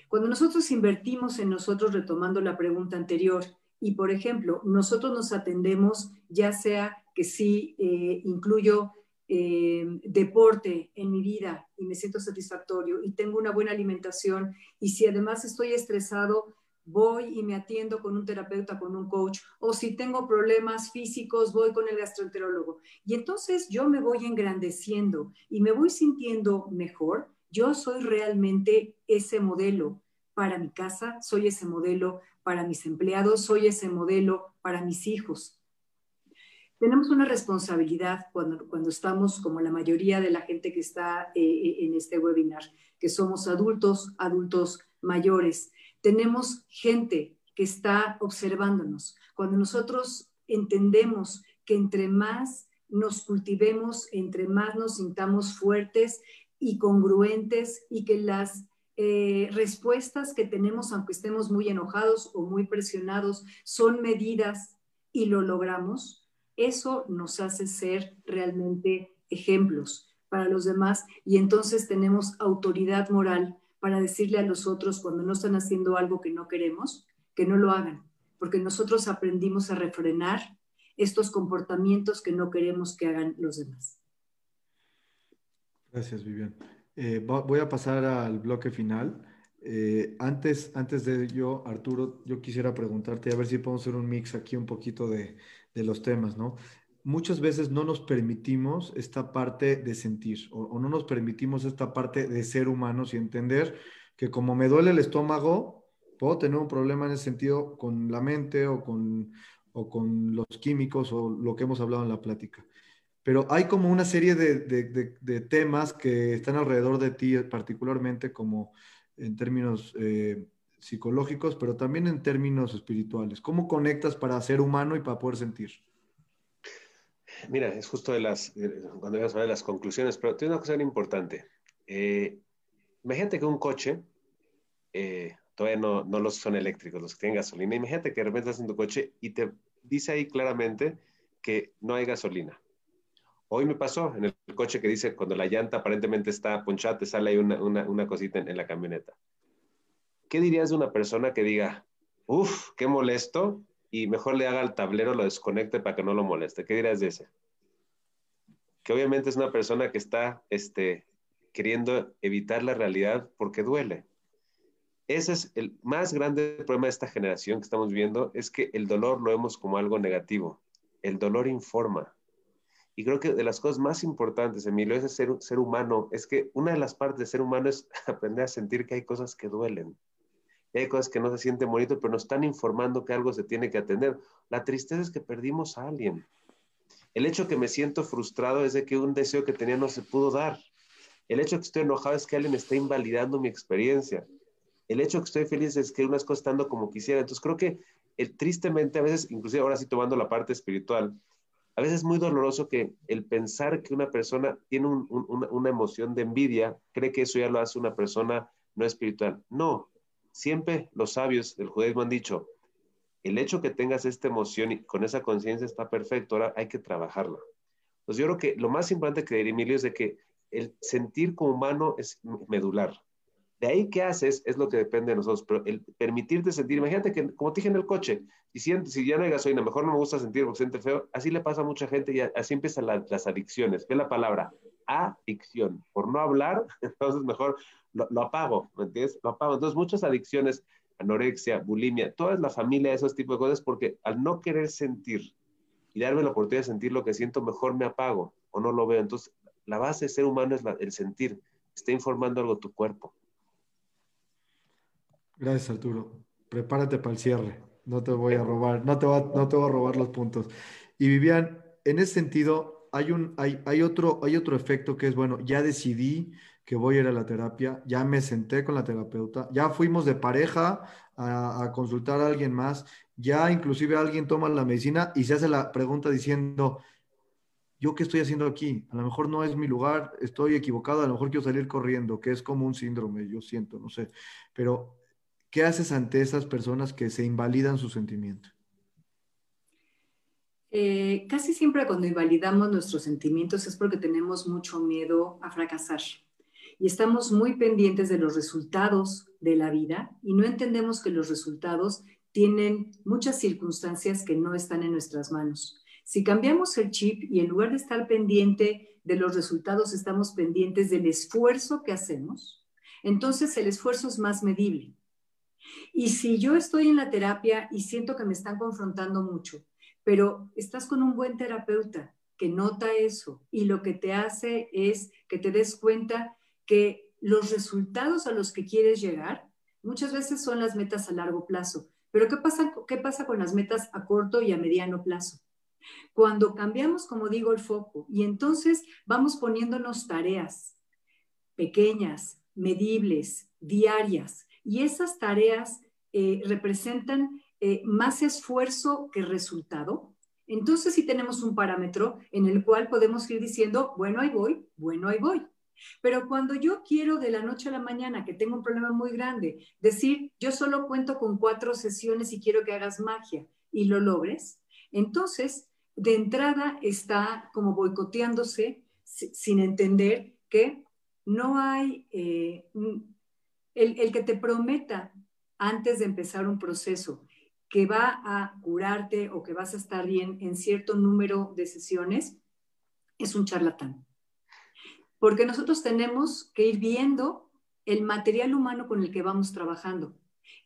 Cuando nosotros invertimos en nosotros, retomando la pregunta anterior, y por ejemplo, nosotros nos atendemos, ya sea que sí eh, incluyo eh, deporte en mi vida y me siento satisfactorio y tengo una buena alimentación y si además estoy estresado, voy y me atiendo con un terapeuta, con un coach, o si tengo problemas físicos, voy con el gastroenterólogo. Y entonces yo me voy engrandeciendo y me voy sintiendo mejor. Yo soy realmente ese modelo para mi casa, soy ese modelo para mis empleados, soy ese modelo para mis hijos. Tenemos una responsabilidad cuando, cuando estamos, como la mayoría de la gente que está eh, eh, en este webinar, que somos adultos, adultos mayores tenemos gente que está observándonos. Cuando nosotros entendemos que entre más nos cultivemos, entre más nos sintamos fuertes y congruentes y que las eh, respuestas que tenemos, aunque estemos muy enojados o muy presionados, son medidas y lo logramos, eso nos hace ser realmente ejemplos para los demás y entonces tenemos autoridad moral para decirle a los otros cuando no están haciendo algo que no queremos, que no lo hagan, porque nosotros aprendimos a refrenar estos comportamientos que no queremos que hagan los demás. Gracias, Vivian. Eh, voy a pasar al bloque final. Eh, antes, antes de ello, Arturo, yo quisiera preguntarte, a ver si podemos hacer un mix aquí un poquito de, de los temas, ¿no? Muchas veces no nos permitimos esta parte de sentir o, no nos permitimos esta parte de ser humanos y entender que como me duele el estómago, puedo tener un problema en ese sentido con la mente o con, o con los químicos o lo que hemos hablado en la plática. Pero hay como una serie de, de, temas que están alrededor de ti, particularmente como en términos eh, psicológicos, pero también en términos espirituales. ¿Cómo conectas para ser humano y para poder sentir? Mira, es justo de las, cuando ibas a ver las conclusiones, pero tiene una cosa importante. Eh, imagínate que un coche, eh, todavía no, no los son eléctricos, los que tienen gasolina, imagínate que de repente estás en tu coche y te dice ahí claramente que no hay gasolina. Hoy me pasó en el coche que dice cuando la llanta aparentemente está ponchada, te sale ahí una, una, cosita en, la camioneta. ¿Qué dirías de una persona que diga, uff, qué molesto, y mejor le haga al tablero, lo desconecte para que no lo moleste? ¿Qué dirías de ese? Que obviamente es una persona que está este, queriendo evitar la realidad porque duele. Ese es el más grande problema de esta generación que estamos viendo, es que el dolor lo vemos como algo negativo. El dolor informa. Y creo que de las cosas más importantes, Emilio, es ser, ser humano. Es que una de las partes de ser humano es [LAUGHS] aprender a sentir que hay cosas que duelen. Y hay cosas que no se sienten bonito, pero nos están informando que algo se tiene que atender. La tristeza es que perdimos a alguien. El hecho que me siento frustrado es de que un deseo que tenía no se pudo dar. El hecho que estoy enojado es que alguien está invalidando mi experiencia. El hecho que estoy feliz es que unas cosas están como quisiera. Entonces creo que el, tristemente a veces, inclusive ahora sí tomando la parte espiritual, a veces es muy doloroso que el pensar que una persona tiene una emoción de envidia, cree que eso ya lo hace una persona no espiritual. No, siempre los sabios del judaísmo han dicho, el hecho que tengas esta emoción y con esa conciencia está perfecto, ahora hay que trabajarla. Entonces yo creo que lo más importante que diría Emilio es de que el sentir como humano es medular. De ahí qué haces es lo que depende de nosotros, pero el permitirte sentir, imagínate que, como te dije en el coche, y si, si ya no hay gasolina, mejor no me gusta sentir porque siente feo, así le pasa a mucha gente y así empiezan las adicciones. ¿Qué es la palabra? Adicción. Por no hablar, [LAUGHS] entonces mejor lo, apago, ¿me entiendes? Lo apago. Entonces muchas adicciones, anorexia, bulimia, toda la familia esos tipos de cosas, porque al no querer sentir y darme la oportunidad de sentir lo que siento, mejor me apago o no lo veo. Entonces, la base de ser humano es el sentir. Está informando algo tu cuerpo. Gracias, Arturo. Prepárate para el cierre. No te voy a [LAUGHS] robar, no te, va, no te voy a robar los puntos. Y Vivian, en ese sentido, hay, un, hay, hay, otro, hay otro efecto que es, bueno, ya decidí que voy a ir a la terapia, ya me senté con la terapeuta, ya fuimos de pareja a, consultar a alguien más, ya inclusive alguien toma la medicina y se hace la pregunta diciendo, ¿yo qué estoy haciendo aquí? A lo mejor no es mi lugar, estoy equivocado, a lo mejor quiero salir corriendo, que es como un síndrome, yo siento, no sé, pero ¿Qué haces ante esas personas que se invalidan su sentimiento? Eh, casi siempre cuando invalidamos nuestros sentimientos es porque tenemos mucho miedo a fracasar y estamos muy pendientes de los resultados de la vida y no entendemos que los resultados tienen muchas circunstancias que no están en nuestras manos. Si cambiamos el chip y en lugar de estar pendiente de los resultados, estamos pendientes del esfuerzo que hacemos, entonces el esfuerzo es más medible. Y si yo estoy en la terapia y siento que me están confrontando mucho, pero estás con un buen terapeuta que nota eso y lo que te hace es que te des cuenta que los resultados a los que quieres llegar muchas veces son las metas a largo plazo. Pero ¿qué pasa, qué pasa con las metas a corto y a mediano plazo? Cuando cambiamos, como digo, el foco y entonces vamos poniéndonos tareas pequeñas, medibles, diarias, y esas tareas eh, representan eh, más esfuerzo que resultado. Entonces sí tenemos un parámetro en el cual podemos ir diciendo, bueno, ahí voy, bueno, ahí voy. Pero cuando yo quiero de la noche a la mañana, que tengo un problema muy grande, decir, yo solo cuento con cuatro sesiones y quiero que hagas magia y lo logres, entonces de entrada está como boicoteándose sin entender que no hay eh, el, que te prometa antes de empezar un proceso que va a curarte o que vas a estar bien en cierto número de sesiones, es un charlatán. Porque nosotros tenemos que ir viendo el material humano con el que vamos trabajando,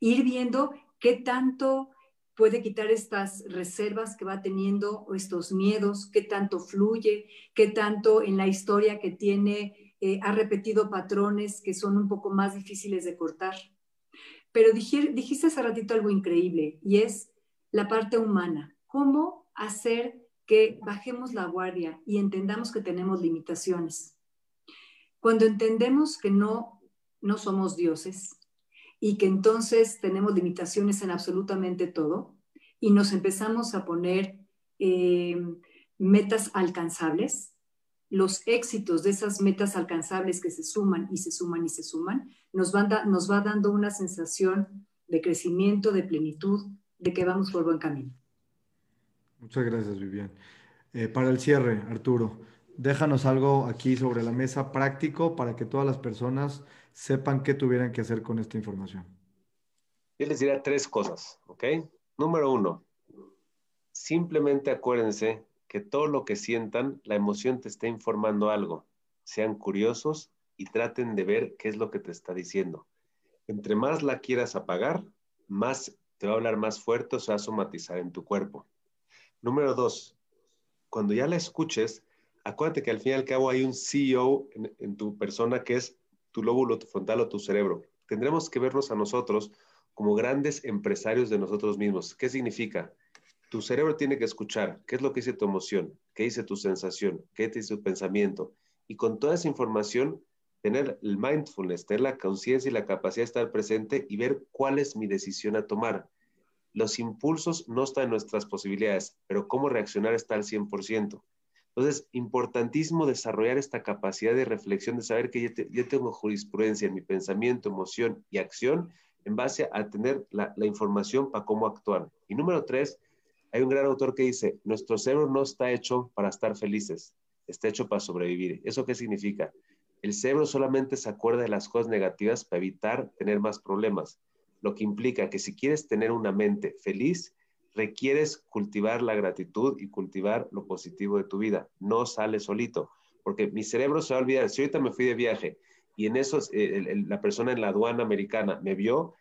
ir viendo qué tanto puede quitar estas reservas que va teniendo o estos miedos, qué tanto fluye, qué tanto en la historia que tiene eh, ha repetido patrones que son un poco más difíciles de cortar. Pero dijiste hace ratito algo increíble y es la parte humana. ¿Cómo hacer que bajemos la guardia y entendamos que tenemos limitaciones? Cuando entendemos que no, no somos dioses y que entonces tenemos limitaciones en absolutamente todo y nos empezamos a poner eh, metas alcanzables, los éxitos de esas metas alcanzables que se suman y se suman y se suman, nos, nos va dando una sensación de crecimiento, de plenitud, de que vamos por buen camino. Muchas gracias, Vivian. Eh, para el cierre, Arturo, déjanos algo aquí sobre la mesa práctico para que todas las personas sepan qué tuvieran que hacer con esta información. Yo les diría tres cosas, ¿ok? Número uno, simplemente acuérdense que todo lo que sientan, la emoción te está informando algo. Sean curiosos y traten de ver qué es lo que te está diciendo. Entre más la quieras apagar, más te va a hablar más fuerte o se va a somatizar en tu cuerpo. Número dos, cuando ya la escuches, acuérdate que al fin y al cabo hay un CEO en, en tu persona que es tu lóbulo frontal o tu cerebro. Tendremos que vernos a nosotros como grandes empresarios de nosotros mismos. ¿Qué significa? Tu cerebro tiene que escuchar qué es lo que dice tu emoción, qué dice tu sensación, qué dice tu pensamiento. Y con toda esa información, tener el mindfulness, tener la conciencia y la capacidad de estar presente y ver cuál es mi decisión a tomar. Los impulsos no están en nuestras posibilidades, pero cómo reaccionar está al 100%. Entonces, importantísimo desarrollar esta capacidad de reflexión, de saber que yo, tengo jurisprudencia en mi pensamiento, emoción y acción en base a tener la, la información para cómo actuar. Y número tres, hay un gran autor que dice, nuestro cerebro no está hecho para estar felices, está hecho para sobrevivir. ¿Eso qué significa? El cerebro solamente se acuerda de las cosas negativas para evitar tener más problemas, lo que implica que si quieres tener una mente feliz, requieres cultivar la gratitud y cultivar lo positivo de tu vida. No sale solito, porque mi cerebro se va a olvidar. Si ahorita me fui de viaje y en eso eh, la persona en la aduana americana me vio,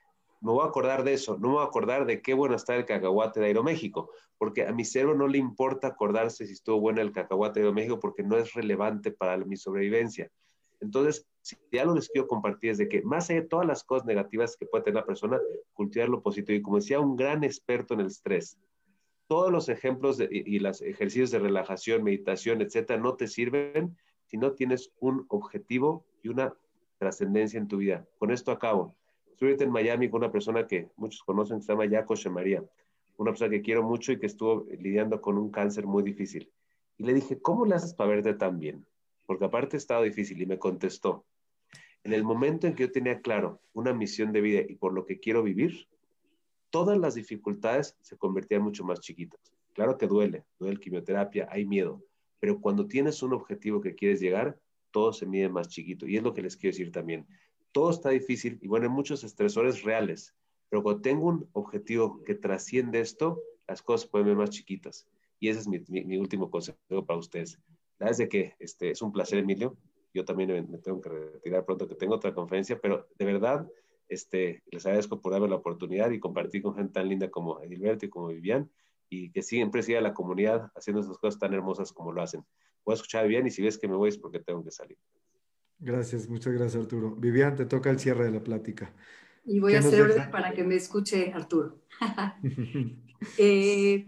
me voy a acordar de eso, no me voy a acordar de qué bueno está el cacahuate de Aeroméxico, porque a mi cerebro no le importa acordarse si estuvo bueno el cacahuate de Aeroméxico porque no es relevante para mi sobrevivencia. Entonces, si algo les quiero compartir es de que más allá de todas las cosas negativas que puede tener la persona, cultivar lo positivo. Y como decía un gran experto en el estrés, todos los ejemplos y, los ejercicios de relajación, meditación, etcétera, no te sirven si no tienes un objetivo y una trascendencia en tu vida. Con esto acabo. Estuve en Miami con una persona que muchos conocen, se llama Jaco María, una persona que quiero mucho y que estuvo lidiando con un cáncer muy difícil. Y le dije, ¿cómo le haces para verte tan bien? Porque aparte estaba difícil y me contestó, en el momento en que yo tenía claro una misión de vida y por lo que quiero vivir, todas las dificultades se convertían mucho más chiquitas. Claro que duele, duele quimioterapia, hay miedo, pero cuando tienes un objetivo que quieres llegar, todo se mide más chiquito. Y es lo que les quiero decir también todo está difícil y bueno, hay muchos estresores reales, pero cuando tengo un objetivo que trasciende esto, las cosas pueden ver más chiquitas. Y ese es mi, último consejo para ustedes. La verdad es que este, es un placer, Emilio. Yo también me, tengo que retirar pronto, que tengo otra conferencia, pero de verdad este, les agradezco por darme la oportunidad y compartir con gente tan linda como Edilberto y como Vivian, y que siempre siga la comunidad haciendo esas cosas tan hermosas como lo hacen. Voy a escuchar bien y si ves que me voy es porque tengo que salir. Gracias, muchas gracias Arturo. Vivian, te toca el cierre de la plática. Y voy a hacer orden para que me escuche Arturo. [LAUGHS] Eh,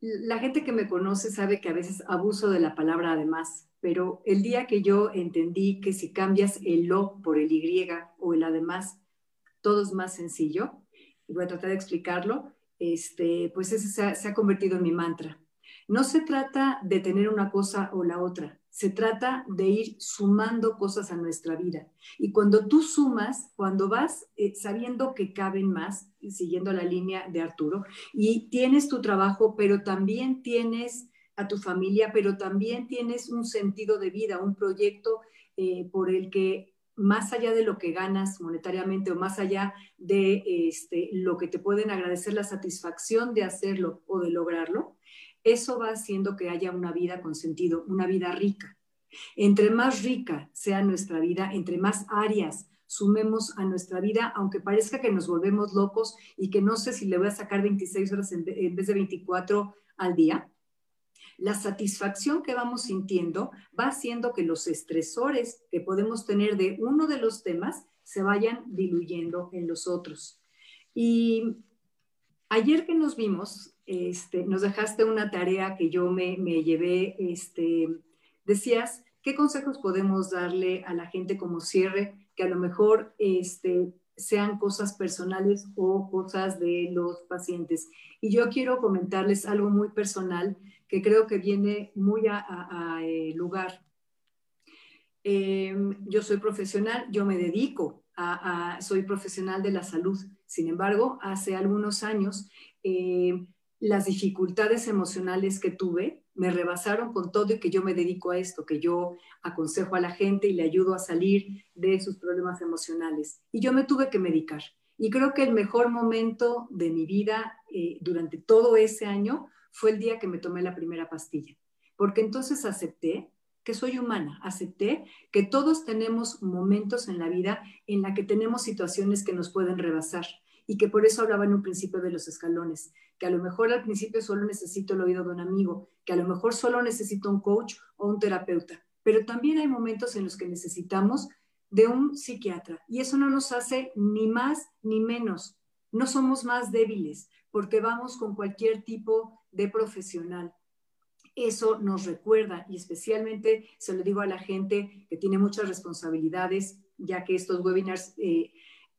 la gente que me conoce sabe que a veces abuso de la palabra además, pero el día que yo entendí que si cambias el lo por el y o el además, todo es más sencillo, y voy a tratar de explicarlo, este, pues ese se se ha convertido en mi mantra. No se trata de tener una cosa o la otra, se trata de ir sumando cosas a nuestra vida. Y cuando tú sumas, cuando vas eh, sabiendo que caben más, siguiendo la línea de Arturo, y tienes tu trabajo, pero también tienes a tu familia, pero también tienes un sentido de vida, un proyecto eh, por el que más allá de lo que ganas monetariamente o más allá de este, lo que te pueden agradecer la satisfacción de hacerlo o de lograrlo, eso va haciendo que haya una vida con sentido, una vida rica. Entre más rica sea nuestra vida, entre más áreas sumemos a nuestra vida, aunque parezca que nos volvemos locos y que no sé si le voy a sacar 26 horas en vez de 24 al día, la satisfacción que vamos sintiendo va haciendo que los estresores que podemos tener de uno de los temas se vayan diluyendo en los otros. Y ayer que nos vimos, este, nos dejaste una tarea que yo me, llevé, este, decías, ¿qué consejos podemos darle a la gente como cierre que a lo mejor este, sean cosas personales o cosas de los pacientes? Y yo quiero comentarles algo muy personal que creo que viene muy a, eh, lugar. Em, yo soy profesional, yo me dedico a, soy profesional de la salud. Sin embargo, hace algunos años, em, las dificultades emocionales que tuve me rebasaron con todo y que yo me dedico a esto, que yo aconsejo a la gente y le ayudo a salir de sus problemas emocionales. Y yo me tuve que medicar. Y creo que el mejor momento de mi vida eh, durante todo ese año fue el día que me tomé la primera pastilla, porque entonces acepté que soy humana, acepté que todos tenemos momentos en la vida en la que tenemos situaciones que nos pueden rebasar y que por eso hablaba en un principio de los escalones, que a lo mejor al principio solo necesito el oído de un amigo, que a lo mejor solo necesito un coach o un terapeuta, pero también hay momentos en los que necesitamos de un psiquiatra y eso no nos hace ni más ni menos, no somos más débiles porque vamos con cualquier tipo de profesional. Eso nos recuerda y especialmente se lo digo a la gente que tiene muchas responsabilidades, ya que estos webinars eh,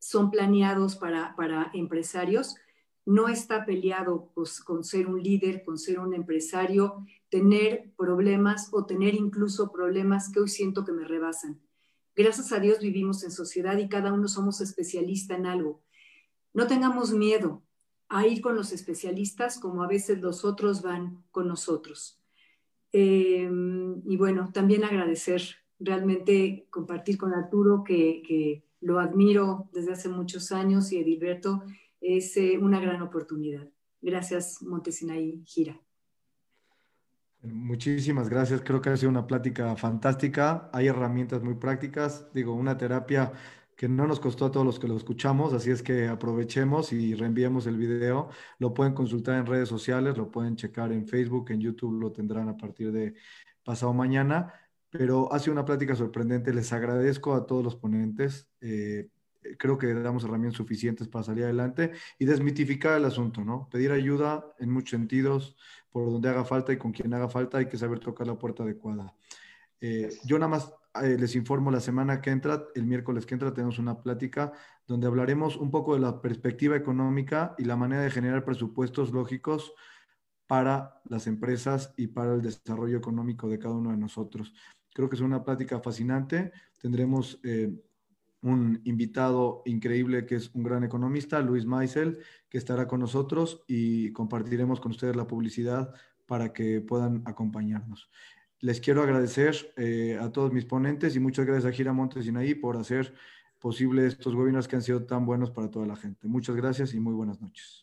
son planeados para, para empresarios, no está peleado pues, con ser un líder, con ser un empresario, tener problemas o tener incluso problemas que hoy siento que me rebasan. Gracias a Dios vivimos en sociedad y cada uno somos especialista en algo. No tengamos miedo a ir con los especialistas como a veces los otros van con nosotros. Em, y bueno, también agradecer, realmente compartir con Arturo, que, que lo admiro desde hace muchos años, y Edilberto, es eh, una gran oportunidad. Gracias, Montesinaí Gira. Muchísimas gracias. Creo que ha sido una plática fantástica. Hay herramientas muy prácticas. Digo, una terapia que no nos costó a todos los que lo escuchamos, así es que aprovechemos y reenviemos el video. Lo pueden consultar en redes sociales, lo pueden checar en Facebook, en YouTube lo tendrán a partir de pasado mañana. Pero ha sido una plática sorprendente. Les agradezco a todos los ponentes. Eh, creo que damos herramientas suficientes para salir adelante y desmitificar el asunto, ¿no? Pedir ayuda en muchos sentidos, por donde haga falta y con quien haga falta, hay que saber tocar la puerta adecuada. Eh, yo nada más eh, les informo la semana que entra, el miércoles que entra, tenemos una plática donde hablaremos un poco de la perspectiva económica y la manera de generar presupuestos lógicos para las empresas y para el desarrollo económico de cada uno de nosotros. Creo que es una plática fascinante. Tendremos eh, un invitado increíble que es un gran economista, Luis Maisel, que estará con nosotros y compartiremos con ustedes la publicidad para que puedan acompañarnos. Les quiero agradecer eh, a todos mis ponentes y muchas gracias a Gira Montes y por hacer posible estos webinars que han sido tan buenos para toda la gente. Muchas gracias y muy buenas noches.